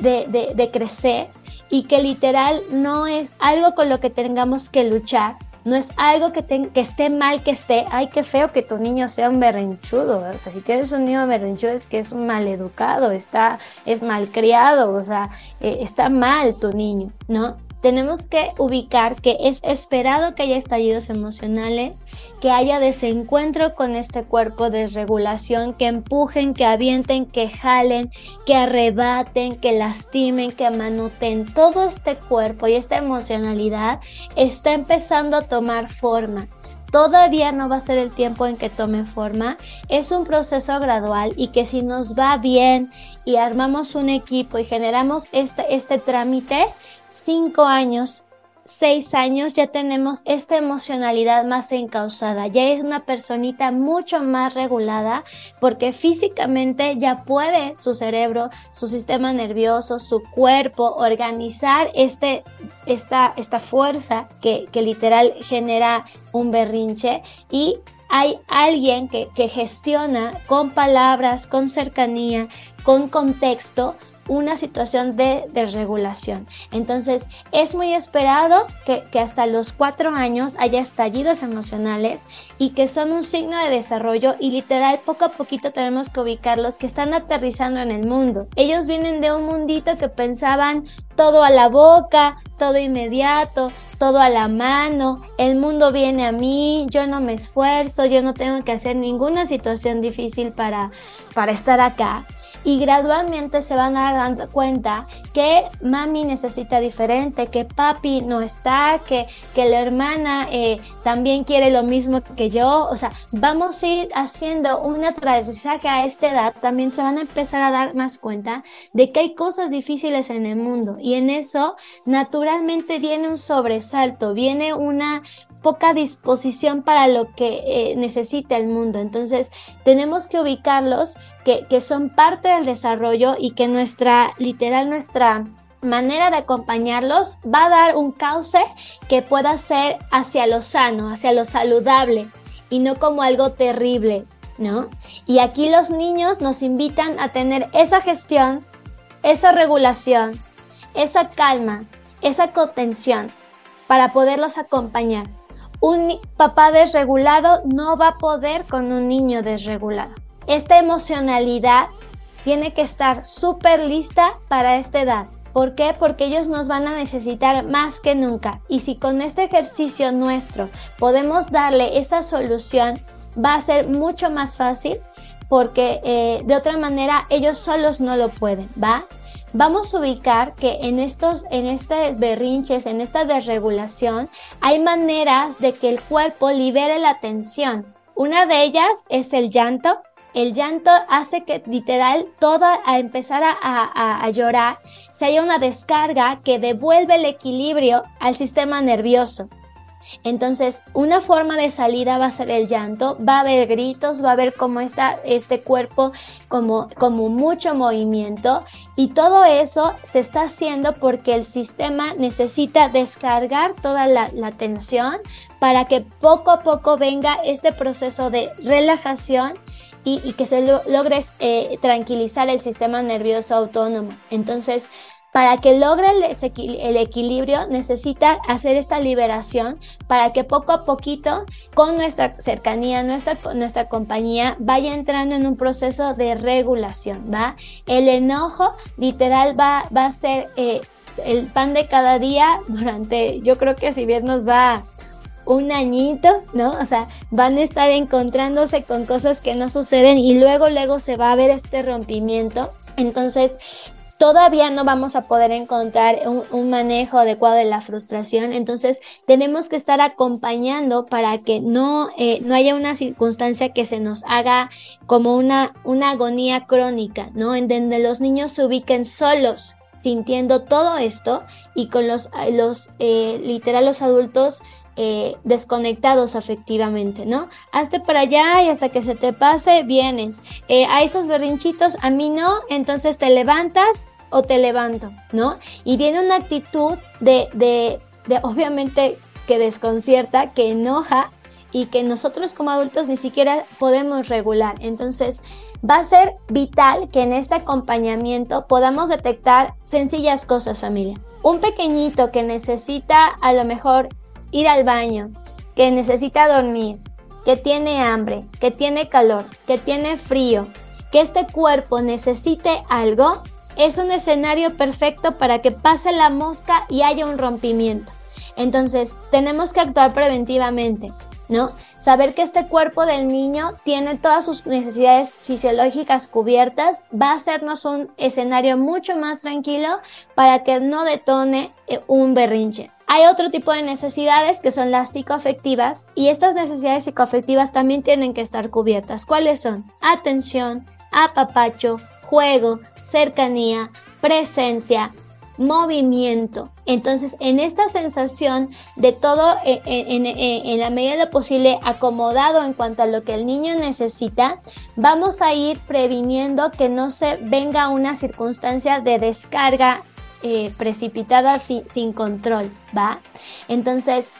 de, crecer y que literal no es algo con lo que tengamos que luchar, no es algo que, esté mal que esté, ay, qué feo que tu niño sea un berrinchudo, o sea, si tienes un niño berrinchudo es que es un maleducado, está, es malcriado, o sea, eh, está mal tu niño, ¿no? Tenemos que ubicar que es esperado que haya estallidos emocionales, que haya desencuentro con este cuerpo, desregulación, que empujen, que avienten, que jalen, que arrebaten, que lastimen, que manoten. Todo este cuerpo y esta emocionalidad está empezando a tomar forma. Todavía no va a ser el tiempo en que tome forma. Es un proceso gradual y que si nos va bien y armamos un equipo y generamos este, este trámite, cinco años, seis años ya tenemos esta emocionalidad más encausada, ya es una personita mucho más regulada porque físicamente ya puede su cerebro, su sistema nervioso, su cuerpo organizar este, esta, esta fuerza que, que literal genera un berrinche. Y hay alguien que, que, gestiona con palabras, con cercanía, con contexto, una situación de desregulación. Entonces, es muy esperado que, hasta los cuatro años haya estallidos emocionales y que son un signo de desarrollo y literal poco a poquito tenemos que ubicarlos que están aterrizando en el mundo. Ellos vienen de un mundito que pensaban todo a la boca, todo inmediato, todo a la mano, el mundo viene a mí, yo no me esfuerzo, yo no tengo que hacer ninguna situación difícil para, para estar acá y gradualmente se van a dar cuenta que mami necesita diferente, que papi no está, que, que la hermana eh, también quiere lo mismo que yo. O sea, vamos a ir haciendo un aterrizaje a esta edad. También se van a empezar a dar más cuenta de que hay cosas difíciles en el mundo y en eso naturalmente viene un sobresalto, viene una, poca disposición para lo que eh, necesita el mundo. Entonces, tenemos que ubicarlos que, que son parte del desarrollo y que nuestra, literal, nuestra manera de acompañarlos va a dar un cauce que pueda ser hacia lo sano, hacia lo saludable y no como algo terrible, ¿no? Y aquí los niños nos invitan a tener esa gestión, esa regulación, esa calma, esa contención para poderlos acompañar un papá desregulado no va a poder con un niño desregulado. Esta emocionalidad tiene que estar súper lista para esta edad. ¿Por qué? Porque ellos nos van a necesitar más que nunca. Y si con este ejercicio nuestro podemos darle esa solución, va a ser mucho más fácil porque eh, de otra manera ellos solos no lo pueden, ¿va? Vamos a ubicar que en estos, en estos berrinches, en esta desregulación, hay maneras de que el cuerpo libere la tensión. Una de ellas es el llanto. El llanto hace que literal todo a empezar a, a llorar se haya una descarga que devuelve el equilibrio al sistema nervioso. Entonces, una forma de salida va a ser el llanto, va a haber gritos, va a haber como está este cuerpo como, como mucho movimiento y todo eso se está haciendo porque el sistema necesita descargar toda la, tensión para que poco a poco venga este proceso de relajación y, que se logre eh, tranquilizar el sistema nervioso autónomo. Entonces, para que logre el, equilibrio necesita hacer esta liberación para que poco a poquito con nuestra cercanía, nuestra, nuestra compañía vaya entrando en un proceso de regulación, ¿va? El enojo literal va, va a ser eh, el pan de cada día durante, yo creo que si bien nos va un añito, ¿no? O sea, van a estar encontrándose con cosas que no suceden y luego, luego se va a ver este rompimiento. Entonces, todavía no vamos a poder encontrar un, manejo adecuado de la frustración. Entonces, tenemos que estar acompañando para que no, eh, no haya una circunstancia que se nos haga como una, una agonía crónica, ¿no? En donde los niños se ubiquen solos sintiendo todo esto y con los, los eh, literal los adultos eh, desconectados afectivamente, ¿no? Hazte para allá y hasta que se te pase, vienes. Eh, a esos berrinchitos, a mí no, entonces te levantas o te levanto, ¿no? Y viene una actitud de, de, de obviamente que desconcierta, que enoja y que nosotros como adultos ni siquiera podemos regular. Entonces, va a ser vital que en este acompañamiento podamos detectar sencillas cosas, familia. Un pequeñito que necesita a lo mejor ir al baño, que necesita dormir, que tiene hambre, que tiene calor, que tiene frío, que este cuerpo necesite algo, es un escenario perfecto para que pase la mosca y haya un rompimiento. Entonces, tenemos que actuar preventivamente. ¿no? Saber que este cuerpo del niño tiene todas sus necesidades fisiológicas cubiertas va a hacernos un escenario mucho más tranquilo para que no detone eh, un berrinche. Hay otro tipo de necesidades que son las psicoafectivas y estas necesidades psicoafectivas también tienen que estar cubiertas. ¿Cuáles son? Atención, apapacho, juego, cercanía, presencia, movimiento. Entonces, en esta sensación de todo eh, eh, eh, en, la medida de lo posible acomodado en cuanto a lo que el niño necesita, vamos a ir previniendo que no se venga una circunstancia de descarga precipitada sin control, ¿va? Entonces,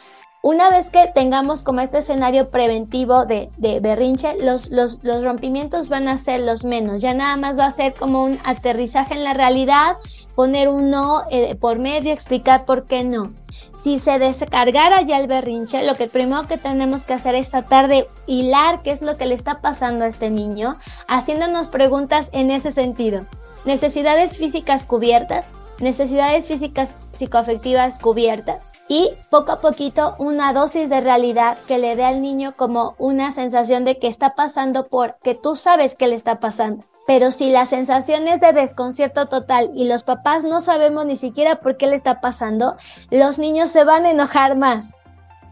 una vez que tengamos como este escenario preventivo de, berrinche, los, rompimientos van a ser los menos. Ya nada más va a ser como un aterrizaje en la realidad, poner un no eh, por medio, explicar por qué no. Si se descargara ya el berrinche, lo que primero que tenemos que hacer es tratar de hilar qué es lo que le está pasando a este niño, haciéndonos preguntas en ese sentido. Necesidades físicas cubiertas, necesidades físicas psicoafectivas cubiertas y poco a poquito una dosis de realidad que le dé al niño como una sensación de que está pasando por que tú sabes que le está pasando. Pero si la sensación es de desconcierto total y los papás no sabemos ni siquiera por qué le está pasando, los niños se van a enojar más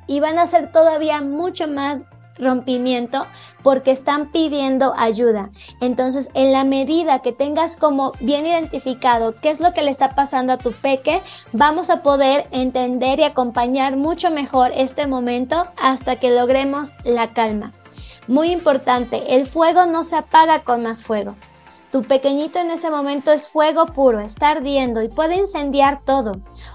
y van a ser todavía mucho más rompimiento porque están pidiendo ayuda. Entonces, en la medida que tengas como bien identificado qué es lo que le está pasando a tu peque, vamos a poder entender y acompañar mucho mejor este momento hasta que logremos la calma. Muy importante, el fuego no se apaga con más fuego. Tu pequeñito en ese momento es fuego puro, está ardiendo y puede incendiar todo.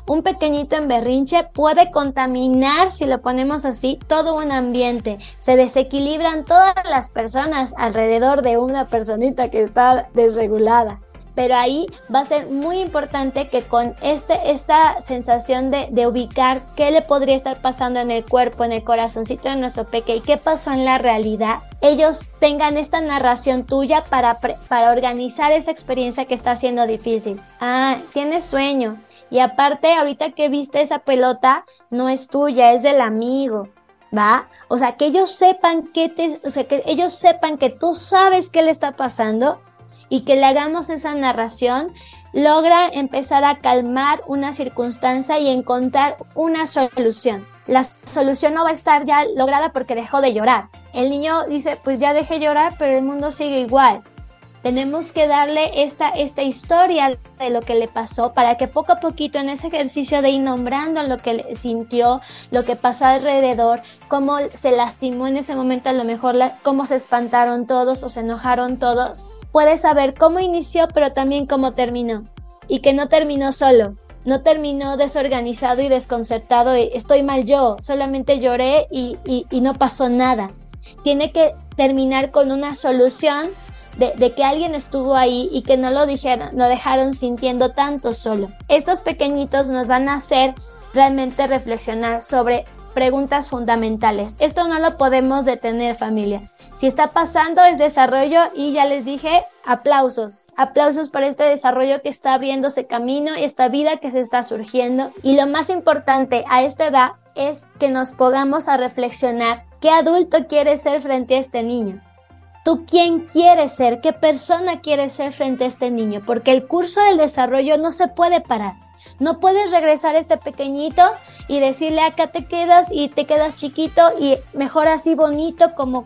Un pequeñito en berrinche puede contaminar, si lo ponemos así, todo un ambiente. Se desequilibran todas las personas alrededor de una personita que está desregulada pero ahí va a ser muy importante que con este, esta sensación de, de, ubicar qué le podría estar pasando en el cuerpo, en el corazoncito de nuestro peque y qué pasó en la realidad, ellos tengan esta narración tuya para, para organizar esa experiencia que está siendo difícil. Ah, tienes sueño. Y aparte, ahorita que viste esa pelota, no es tuya, es del amigo. ¿Va? O sea, que ellos sepan que te, o sea, que ellos sepan que tú sabes qué le está pasando y que le hagamos esa narración, logra empezar a calmar una circunstancia y encontrar una solución. La solución no va a estar ya lograda porque dejó de llorar. El niño dice, pues ya dejé llorar, pero el mundo sigue igual. Tenemos que darle esta, esta historia de lo que le pasó para que poco a poquito en ese ejercicio de ir nombrando lo que sintió, lo que pasó alrededor, cómo se lastimó en ese momento, a lo mejor cómo se espantaron todos o se enojaron todos, puede saber cómo inició, pero también cómo terminó. Y que no terminó solo, no terminó desorganizado y desconcertado, estoy mal yo, solamente lloré y, no pasó nada. Tiene que terminar con una solución de, que alguien estuvo ahí y que no lo dijeron, no dejaron sintiendo tanto solo. Estos pequeñitos nos van a hacer realmente reflexionar sobre preguntas fundamentales. Esto no lo podemos detener familia. Si está pasando es desarrollo y ya les dije, aplausos, aplausos por este desarrollo que está abriéndose camino y esta vida que se está surgiendo. Y lo más importante a esta edad es que nos pongamos a reflexionar qué adulto quieres ser frente a este niño. ¿Tú quién quieres ser? ¿Qué persona quieres ser frente a este niño? Porque el curso del desarrollo no se puede parar. No puedes regresar a este pequeñito y decirle acá te quedas y te quedas chiquito y mejor así bonito como,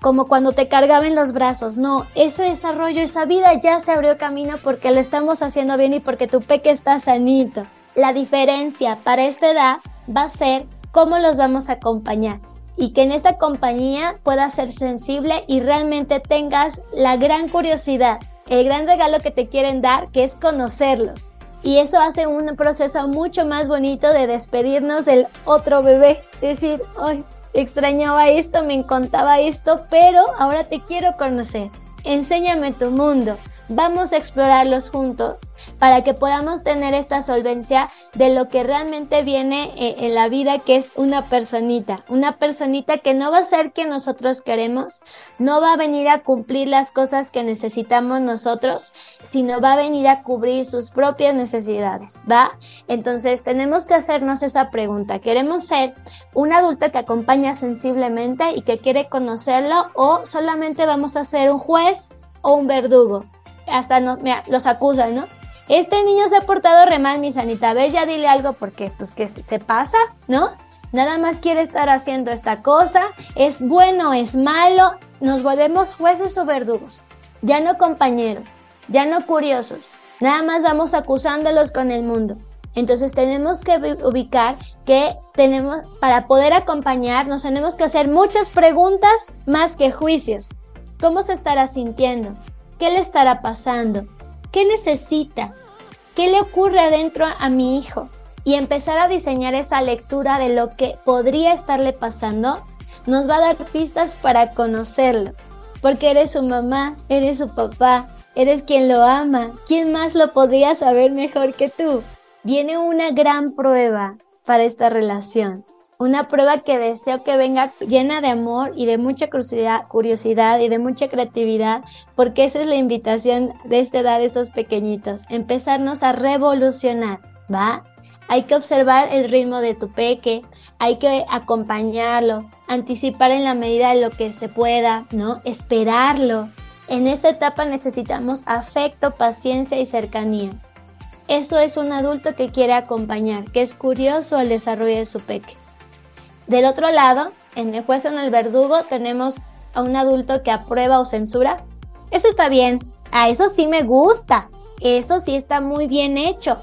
como cuando te cargaba en los brazos. No, ese desarrollo, esa vida ya se abrió camino porque lo estamos haciendo bien y porque tu peque está sanito. La diferencia para esta edad va a ser cómo los vamos a acompañar y que en esta compañía puedas ser sensible y realmente tengas la gran curiosidad, el gran regalo que te quieren dar, que es conocerlos. Y eso hace un proceso mucho más bonito de despedirnos del otro bebé. Decir, ay, extrañaba esto, me encantaba esto, pero ahora te quiero conocer. Enséñame tu mundo. Vamos a explorarlos juntos para que podamos tener esta solvencia de lo que realmente viene eh, en la vida, que es una personita, una personita que no va a ser que nosotros queremos, no va a venir a cumplir las cosas que necesitamos nosotros, sino va a venir a cubrir sus propias necesidades, ¿va? Entonces tenemos que hacernos esa pregunta, ¿queremos ser un adulto que acompaña sensiblemente y que quiere conocerlo o solamente vamos a ser un juez o un verdugo? hasta no, los acusan, ¿no? Este niño se ha portado re mal, mi sanita. A ver, ya dile algo porque, pues, que se pasa, ¿no? Nada más quiere estar haciendo esta cosa. Es bueno, es malo. Nos volvemos jueces o verdugos. Ya no compañeros, ya no curiosos. Nada más vamos acusándolos con el mundo. Entonces tenemos que ubicar que tenemos, para poder acompañar, nos tenemos que hacer muchas preguntas más que juicios. ¿Cómo se estará sintiendo? ¿Qué le estará pasando? ¿Qué necesita? ¿Qué le ocurre adentro a mi hijo? Y empezar a diseñar esa lectura de lo que podría estarle pasando nos va a dar pistas para conocerlo. Porque eres su mamá, eres su papá, eres quien lo ama. ¿Quién más lo podría saber mejor que tú? Viene una gran prueba para esta relación. Una prueba que deseo que venga llena de amor y de mucha curiosidad, y de mucha creatividad, porque esa es la invitación de esta edad de esos pequeñitos, empezarnos a revolucionar, ¿va? Hay que observar el ritmo de tu peque, hay que acompañarlo, anticipar en la medida de lo que se pueda, ¿no? Esperarlo. En esta etapa necesitamos afecto, paciencia y cercanía. Eso es un adulto que quiere acompañar, que es curioso al desarrollo de su peque. Del otro lado, en el juez o en el verdugo tenemos a un adulto que aprueba o censura. Eso está bien. A eso sí me gusta. Eso sí está muy bien hecho.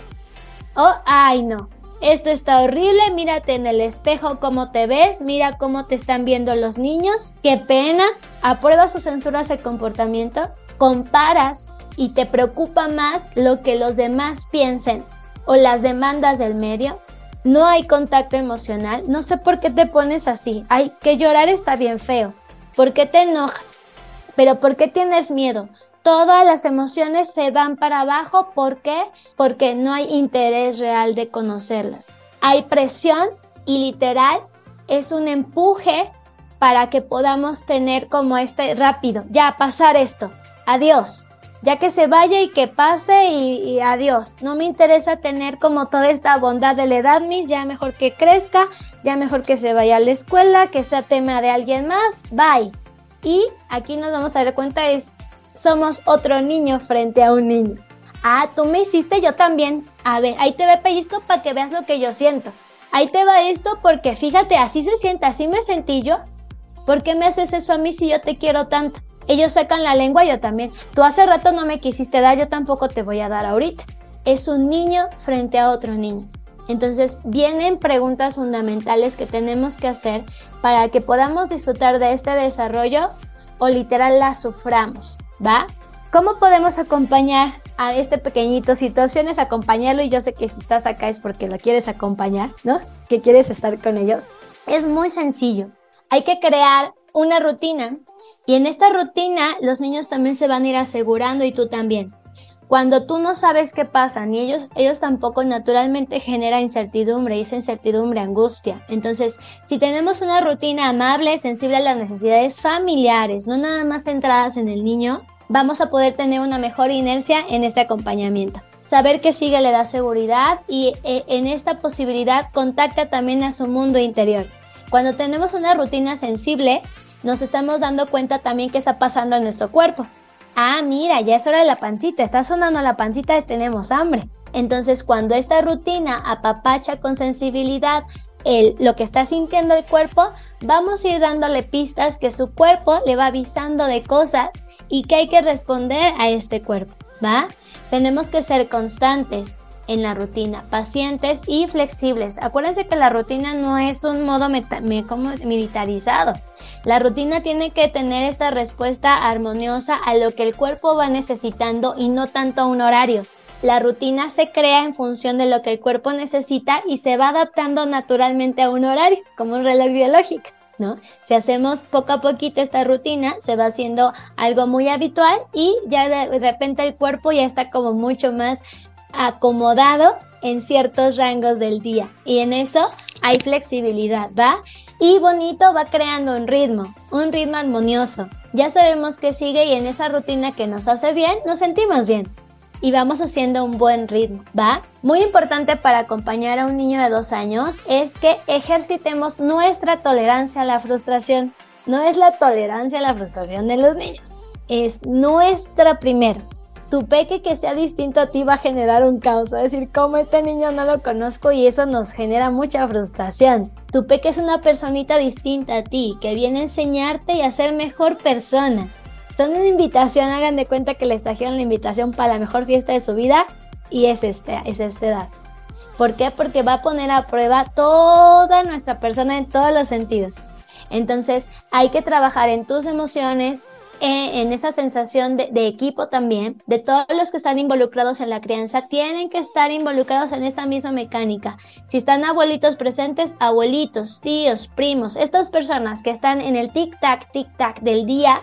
Oh, ay no. Esto está horrible. Mírate en el espejo cómo te ves. Mira cómo te están viendo los niños. Qué pena. Apruebas o censuras el comportamiento. Comparas y te preocupa más lo que los demás piensen o las demandas del medio no hay contacto emocional, no sé por qué te pones así. Hay que llorar está bien feo. ¿Por qué te enojas? Pero ¿por qué tienes miedo? Todas las emociones se van para abajo. ¿Por qué? Porque no hay interés real de conocerlas. Hay presión y literal es un empuje para que podamos tener como este rápido, ya pasar esto. Adiós ya que se vaya y que pase y, adiós. No me interesa tener como toda esta bondad de la edad, mis, ya mejor que crezca, ya mejor que se vaya a la escuela, que sea tema de alguien más, bye. Y aquí nos vamos a dar cuenta es, somos otro niño frente a un niño. Ah, tú me hiciste, yo también. A ver, ahí te ve pellizco para que veas lo que yo siento. Ahí te va esto porque fíjate, así se siente, así me sentí yo. ¿Por qué me haces eso a mí si yo te quiero tanto? Ellos sacan la lengua, yo también. Tú hace rato no me quisiste dar, yo tampoco te voy a dar ahorita. Es un niño frente a otro niño. Entonces vienen preguntas fundamentales que tenemos que hacer para que podamos disfrutar de este desarrollo o literal la suframos, ¿va? ¿Cómo podemos acompañar a este pequeñito? Si tu opción es acompañarlo y yo sé que si estás acá es porque lo quieres acompañar, ¿no? Que quieres estar con ellos. Es muy sencillo. Hay que crear una rutina y en esta rutina los niños también se van a ir asegurando y tú también. Cuando tú no sabes qué pasa, ni ellos, ellos tampoco naturalmente genera incertidumbre, y esa incertidumbre angustia. Entonces, si tenemos una rutina amable, sensible a las necesidades familiares, no nada más centradas en el niño, vamos a poder tener una mejor inercia en este acompañamiento. Saber que sigue le da seguridad y eh, en esta posibilidad contacta también a su mundo interior. Cuando tenemos una rutina sensible, nos estamos dando cuenta también qué está pasando en nuestro cuerpo. Ah, mira, ya es hora de la pancita, está sonando la pancita, tenemos hambre. Entonces, cuando esta rutina apapacha con sensibilidad el, lo que está sintiendo el cuerpo, vamos a ir dándole pistas que su cuerpo le va avisando de cosas y que hay que responder a este cuerpo, ¿va? Tenemos que ser constantes en la rutina, pacientes y flexibles. Acuérdense que la rutina no es un modo militarizado. La rutina tiene que tener esta respuesta armoniosa a lo que el cuerpo va necesitando y no tanto a un horario. La rutina se crea en función de lo que el cuerpo necesita y se va adaptando naturalmente a un horario, como un reloj biológico. ¿No? Si hacemos poco a poquito esta rutina, se va haciendo algo muy habitual y ya de repente el cuerpo ya está como mucho más acomodado en ciertos rangos del día. Y en eso hay flexibilidad, ¿va? Y bonito va creando un ritmo, un ritmo armonioso. Ya sabemos que sigue y en esa rutina que nos hace bien, nos sentimos bien. Y vamos haciendo un buen ritmo, ¿va? Muy importante para acompañar a un niño de dos años es que ejercitemos nuestra tolerancia a la frustración. No es la tolerancia a la frustración de los niños, es nuestra primero tu peque que sea distinto a ti va a generar un caos. Es decir, como este niño no lo conozco y eso nos genera mucha frustración. Tu peque es una personita distinta a ti que viene a enseñarte y a ser mejor persona. Son una invitación, hagan de cuenta que les trajeron la invitación para la mejor fiesta de su vida y es, este, es esta edad. ¿Por qué? Porque va a poner a prueba toda nuestra persona en todos los sentidos. Entonces hay que trabajar en tus emociones, en esa sensación de, equipo también, de todos los que están involucrados en la crianza, tienen que estar involucrados en esta misma mecánica. Si están abuelitos presentes, abuelitos, tíos, primos, estas personas que están en el tic-tac, tic-tac del día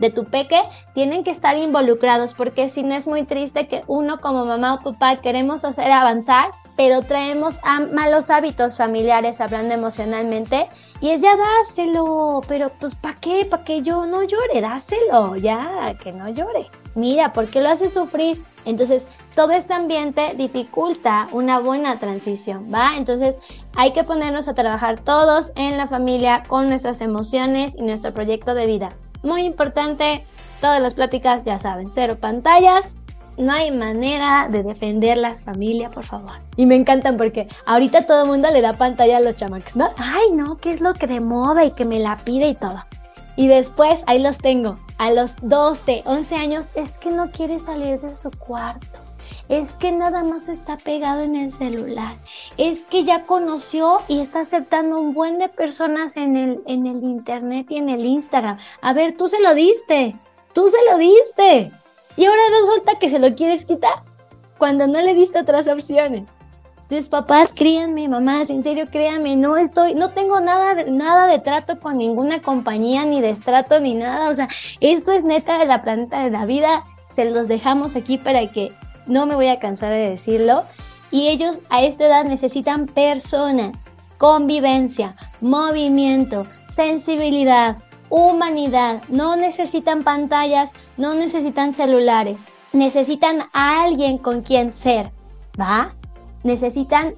de tu peque tienen que estar involucrados porque si no es muy triste que uno como mamá o papá queremos hacer avanzar, pero traemos a malos hábitos familiares hablando emocionalmente y es ya dáselo, pero pues ¿para qué? ¿Para que yo no llore? Dáselo, ya, que no llore. Mira, ¿por qué lo hace sufrir? Entonces, todo este ambiente dificulta una buena transición, ¿va? Entonces, hay que ponernos a trabajar todos en la familia con nuestras emociones y nuestro proyecto de vida. Muy importante, todas las pláticas ya saben, cero pantallas. No hay manera de defender las familias, por favor. Y me encantan porque ahorita todo el mundo le da pantalla a los chamacos, ¿no? Ay, no, que es lo que de moda y que me la pide y todo. Y después ahí los tengo. A los 12, 11 años es que no quiere salir de su cuarto es que nada más está pegado en el celular, es que ya conoció y está aceptando un buen de personas en el, en el internet y en el Instagram. A ver, tú se lo diste, tú se lo diste. Y ahora resulta que se lo quieres quitar cuando no le diste otras opciones. Entonces, papás, créanme, mamás, en serio, créanme, no estoy, no tengo nada, nada de trato con ninguna compañía, ni de estrato, ni nada. O sea, esto es neta de la planeta de la vida. Se los dejamos aquí para que no me voy a cansar de decirlo. Y ellos a esta edad necesitan personas, convivencia, movimiento, sensibilidad, humanidad. No necesitan pantallas, no necesitan celulares. Necesitan a alguien con quien ser, ¿va? Necesitan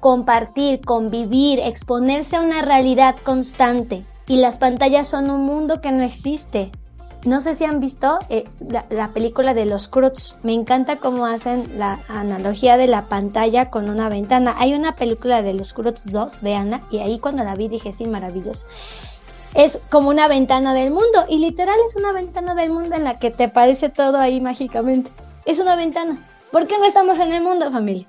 compartir, convivir, exponerse a una realidad constante. Y las pantallas son un mundo que no existe. No sé si han visto eh, la, película de los Cruz. Me encanta cómo hacen la analogía de la pantalla con una ventana. Hay una película de los Cruz 2 de Ana y ahí cuando la vi dije, sí, maravilloso. Es como una ventana del mundo y literal es una ventana del mundo en la que te parece todo ahí mágicamente. Es una ventana. ¿Por qué no estamos en el mundo, familia?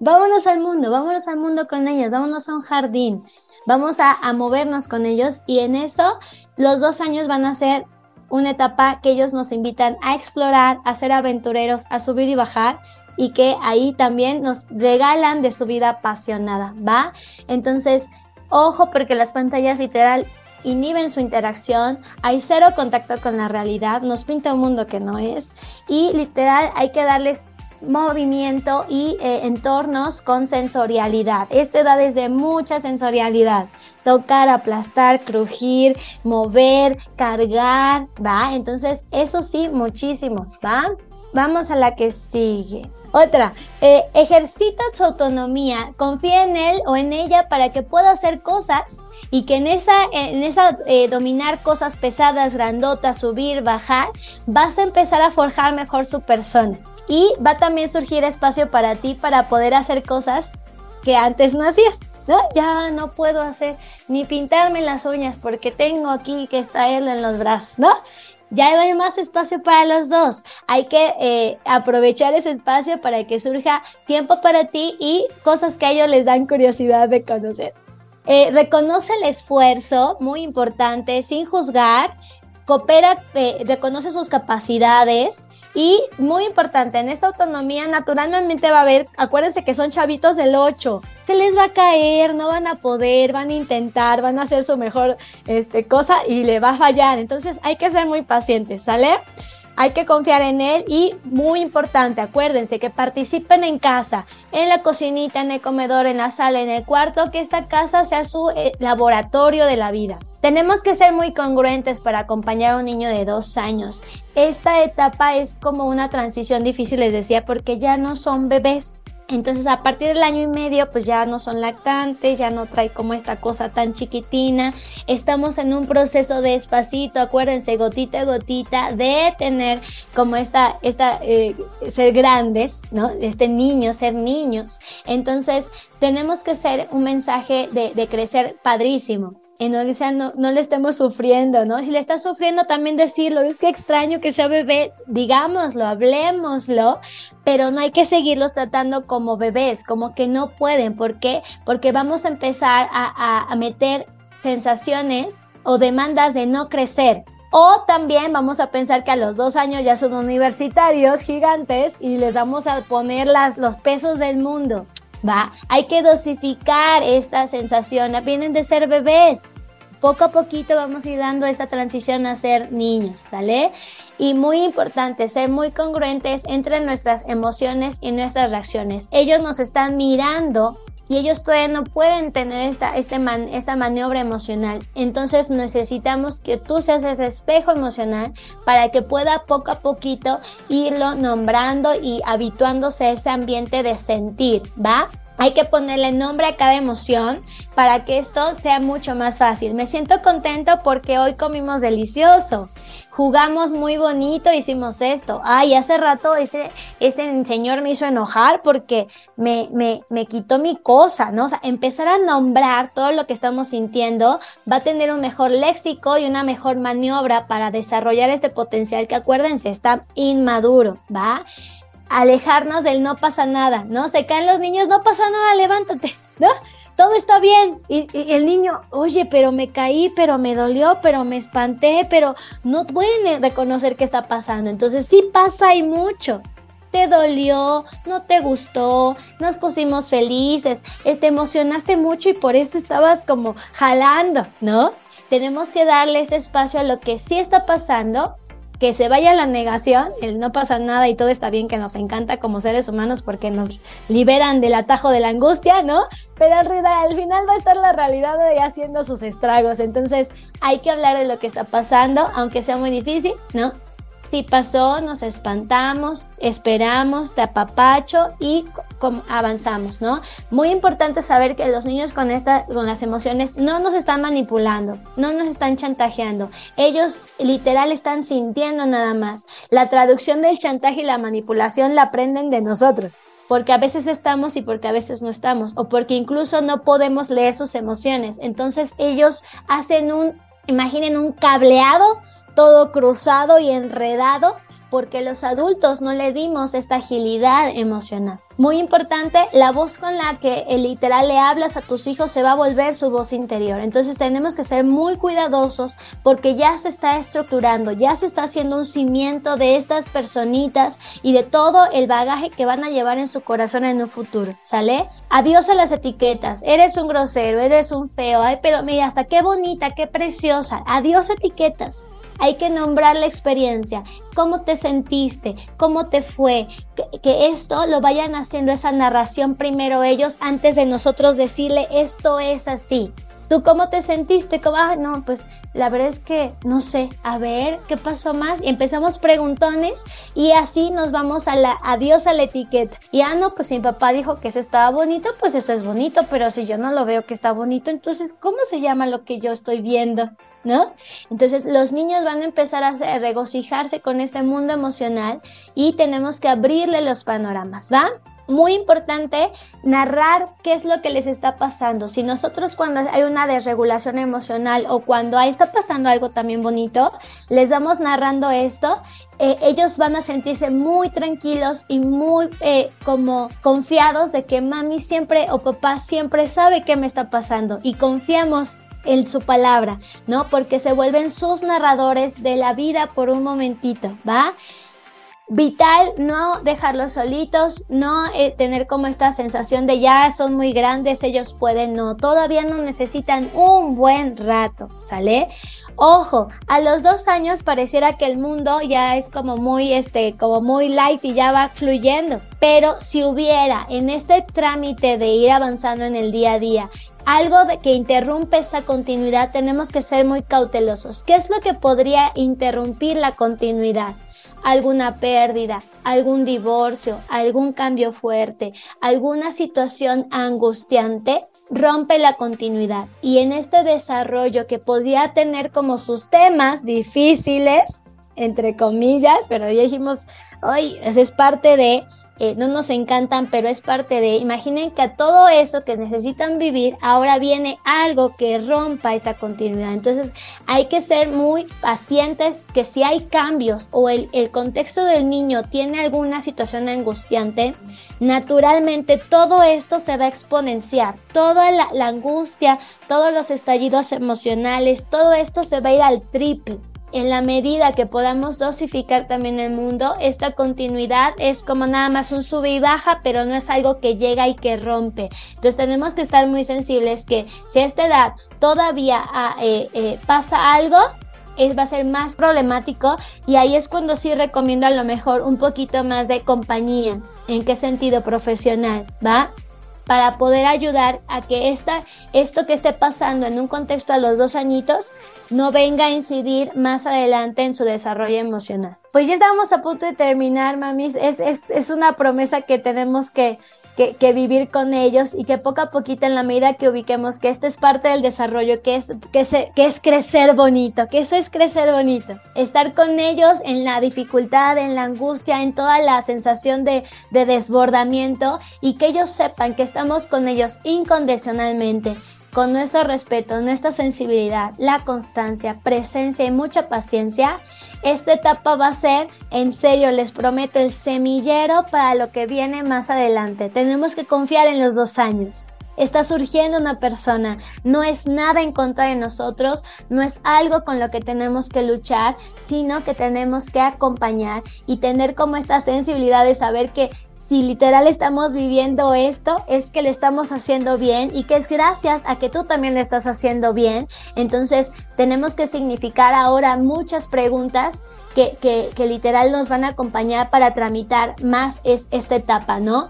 Vámonos al mundo, vámonos al mundo con ellos, vámonos a un jardín, vamos a, a movernos con ellos y en eso los dos años van a ser una etapa que ellos nos invitan a explorar, a ser aventureros, a subir y bajar y que ahí también nos regalan de su vida apasionada, ¿va? Entonces, ojo porque las pantallas literal inhiben su interacción, hay cero contacto con la realidad, nos pinta un mundo que no es y literal hay que darles movimiento y eh, entornos con sensorialidad. Esto da desde mucha sensorialidad. Tocar, aplastar, crujir, mover, cargar, ¿va? Entonces, eso sí, muchísimo, ¿va? Vamos a la que sigue. Otra, eh, ejercita su autonomía, confía en él o en ella para que pueda hacer cosas y que en esa, en esa eh, dominar cosas pesadas, grandotas, subir, bajar, vas a empezar a forjar mejor su persona. Y va a también surgir espacio para ti para poder hacer cosas que antes no hacías. ¿no? Ya no puedo hacer ni pintarme las uñas porque tengo aquí que estar en los brazos. Ya hay más espacio para los dos. Hay que eh, aprovechar ese espacio para que surja tiempo para ti y cosas que a ellos les dan curiosidad de conocer. Eh, reconoce el esfuerzo, muy importante, sin juzgar coopera, eh, reconoce sus capacidades y muy importante, en esta autonomía naturalmente va a haber, acuérdense que son chavitos del 8, se les va a caer, no van a poder, van a intentar, van a hacer su mejor este, cosa y le va a fallar, entonces hay que ser muy pacientes, ¿sale? Hay que confiar en él y muy importante, acuérdense que participen en casa, en la cocinita, en el comedor, en la sala, en el cuarto, que esta casa sea su eh, laboratorio de la vida. Tenemos que ser muy congruentes para acompañar a un niño de dos años. Esta etapa es como una transición difícil, les decía, porque ya no son bebés. Entonces a partir del año y medio pues ya no son lactantes, ya no trae como esta cosa tan chiquitina. Estamos en un proceso despacito, acuérdense, gotita a gotita, de tener como esta, esta eh, ser grandes, ¿no? Este niño, ser niños. Entonces tenemos que ser un mensaje de, de crecer padrísimo en donde sea, no, no, le estemos sufriendo, ¿no? Si le está sufriendo, también decirlo, es que extraño que sea bebé, digámoslo, hablemoslo, pero no hay que seguirlos tratando como bebés, como que no pueden. ¿Por qué? Porque vamos a empezar a, a meter sensaciones o demandas de no crecer. O también vamos a pensar que a los dos años ya son universitarios gigantes y les vamos a poner las, los pesos del mundo. ¿Va? Hay que dosificar esta sensación, vienen de ser bebés. Poco a poquito vamos a ir dando esta transición a ser niños, ¿sale? Y muy importante, ser muy congruentes entre nuestras emociones y nuestras reacciones. Ellos nos están mirando y ellos todavía no pueden tener esta, este esta maniobra emocional. Entonces necesitamos que tú seas ese espejo emocional para que pueda poco a poquito irlo nombrando y habituándose a ese ambiente de sentir, ¿va? Hay que ponerle nombre a cada emoción para que esto sea mucho más fácil. Me siento contento porque hoy comimos delicioso. Jugamos muy bonito, hicimos esto. Ay, hace rato ese, ese señor me hizo enojar porque me, me, me quitó mi cosa, ¿no? O sea, empezar a nombrar todo lo que estamos sintiendo va a tener un mejor léxico y una mejor maniobra para desarrollar este potencial que acuérdense, está inmaduro, ¿va? alejarnos del no pasa nada, ¿no? Se caen los niños, no pasa nada, levántate, ¿no? Todo está bien. Y, el niño, oye, pero me caí, pero me dolió, pero me espanté, pero no pueden reconocer qué está pasando. Entonces sí pasa y mucho. Te dolió, no te gustó, nos pusimos felices, eh, te emocionaste mucho y por eso estabas como jalando, ¿no? Tenemos que darle ese espacio a lo que sí está pasando que se vaya la negación, el no pasa nada y todo está bien, que nos encanta como seres humanos porque nos liberan del atajo de la angustia, ¿no? Pero al final va a estar la realidad de haciendo sus estragos. Entonces hay que hablar de lo que está pasando, aunque sea muy difícil, ¿no? Si pasó, nos espantamos, esperamos, te apapacho y avanzamos, ¿no? Muy importante saber que los niños con, esta, con las emociones no nos están manipulando, no nos están chantajeando. Ellos literal están sintiendo nada más. La traducción del chantaje y la manipulación la aprenden de nosotros porque a veces estamos y porque a veces no estamos, o porque incluso no podemos leer sus emociones. Entonces ellos hacen un Imaginen un cableado todo cruzado y enredado porque los adultos no le dimos esta agilidad emocional. Muy importante, la voz con la que el literal le hablas a tus hijos se va a volver su voz interior. Entonces tenemos que ser muy cuidadosos porque ya se está estructurando, ya se está haciendo un cimiento de estas personitas y de todo el bagaje que van a llevar en su corazón en un futuro. ¿Sale? Adiós a las etiquetas. Eres un grosero, eres un feo. Ay, pero mira, hasta qué bonita, qué preciosa. Adiós etiquetas. Hay que nombrar la experiencia, cómo te sentiste, cómo te fue, que, esto lo vayan haciendo esa narración primero ellos antes de nosotros decirle esto es así. ¿Tú cómo te sentiste? ¿Cómo? Ah, no, pues la verdad es que no sé, a ver, ¿qué pasó más? Y empezamos preguntones y así nos vamos a la adiós a la etiqueta. Y ah, no, pues mi papá dijo que eso estaba bonito, pues eso es bonito, pero si yo no lo veo que está bonito, entonces, ¿cómo se llama lo que yo estoy viendo? ¿No? Entonces los niños van a empezar a regocijarse con este mundo emocional y tenemos que abrirle los panoramas, ¿va? Muy importante narrar qué es lo que les está pasando. Si nosotros cuando hay una desregulación emocional o cuando está pasando algo también bonito, les vamos narrando esto, eh, ellos van a sentirse muy tranquilos y muy eh, como confiados de que mami siempre o papá siempre sabe qué me está pasando y confiamos en su palabra, ¿no? Porque se vuelven sus narradores de la vida por un momentito, ¿va? Vital no dejarlos solitos, no eh, tener como esta sensación de ya son muy grandes, ellos pueden, no, todavía no necesitan un buen rato, ¿sale? Ojo, a los dos años pareciera que el mundo ya es como muy, este, como muy light y ya va fluyendo. Pero si hubiera en este trámite de ir avanzando en el día a día algo que interrumpe esa continuidad, tenemos que ser muy cautelosos. ¿Qué es lo que podría interrumpir la continuidad? Alguna pérdida, algún divorcio, algún cambio fuerte, alguna situación angustiante, rompe la continuidad. Y en este desarrollo que podría tener como sus temas difíciles, entre comillas, pero ya dijimos, hoy es parte de eh, no nos encantan, pero es parte de, imaginen que a todo eso que necesitan vivir, ahora viene algo que rompa esa continuidad. Entonces hay que ser muy pacientes que si hay cambios o el, contexto del niño tiene alguna situación angustiante, naturalmente todo esto se va a exponenciar, toda la angustia, todos los estallidos emocionales, todo esto se va a ir al triple en la medida que podamos dosificar también el mundo, esta continuidad es como nada más un sube y baja, pero no es algo que llega y que rompe. Entonces tenemos que estar muy sensibles que si a esta edad todavía ah, eh, eh, pasa algo, es, va a ser más problemático y ahí es cuando sí recomiendo a lo mejor un poquito más de compañía. ¿En qué sentido? Profesional, ¿va? para poder ayudar a que esta, esto que esté pasando en un contexto a los dos añitos no venga a incidir más adelante en su desarrollo emocional. Pues ya estamos a punto de terminar, mamis. Es, es, es una promesa que tenemos que, que, vivir con ellos y que poco a poquito en la medida que ubiquemos que esto es parte del desarrollo, que es, que, que es crecer bonito, que eso es crecer bonito. Estar con ellos en la dificultad, en la angustia, en toda la sensación de, de desbordamiento y que ellos sepan que estamos con ellos incondicionalmente con nuestro respeto, nuestra sensibilidad, la constancia, presencia y mucha paciencia, esta etapa va a ser, en serio, les prometo, el semillero para lo que viene más adelante. Tenemos que confiar en los dos años. Está surgiendo una persona, no es nada en contra de nosotros, no es algo con lo que tenemos que luchar, sino que tenemos que acompañar y tener como esta sensibilidad de saber que si literal estamos viviendo esto, es que le estamos haciendo bien y que es gracias a que tú también le estás haciendo bien. Entonces tenemos que significar ahora muchas preguntas que, que, literal nos van a acompañar para tramitar más es, esta etapa, ¿no?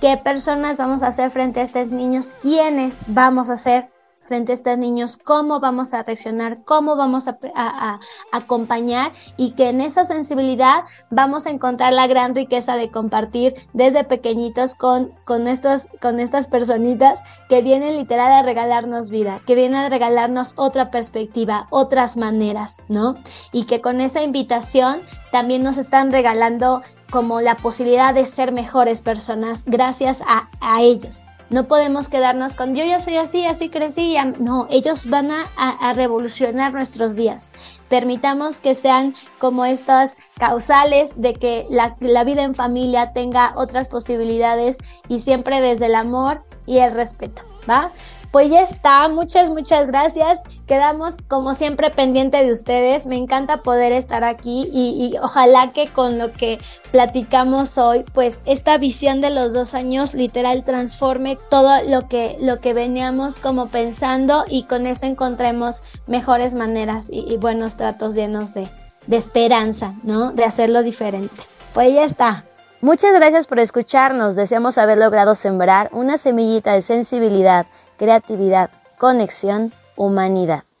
¿Qué personas vamos a hacer frente a estos niños? ¿Quiénes vamos a ser? Frente a estos niños, cómo vamos a reaccionar, cómo vamos a, acompañar y que en esa sensibilidad vamos a encontrar la gran riqueza de compartir desde pequeñitos con, con, estos, con estas personitas que vienen literal a regalarnos vida, que vienen a regalarnos otra perspectiva, otras maneras, ¿no? Y que con esa invitación también nos están regalando como la posibilidad de ser mejores personas gracias a, a ellos. No podemos quedarnos con yo ya soy así, así crecí. No, ellos van a, revolucionar nuestros días. Permitamos que sean como estas causales de que la, la vida en familia tenga otras posibilidades y siempre desde el amor y el respeto, ¿va? Pues ya está, muchas, muchas gracias. Quedamos como siempre pendiente de ustedes. Me encanta poder estar aquí y, ojalá que con lo que platicamos hoy, pues esta visión de los dos años literal transforme todo lo que, lo que veníamos como pensando y con eso encontremos mejores maneras y, buenos tratos llenos de, de esperanza, ¿no? De hacerlo diferente. Pues ya está. Muchas gracias por escucharnos. Deseamos haber logrado sembrar una semillita de sensibilidad creatividad, conexión, humanidad.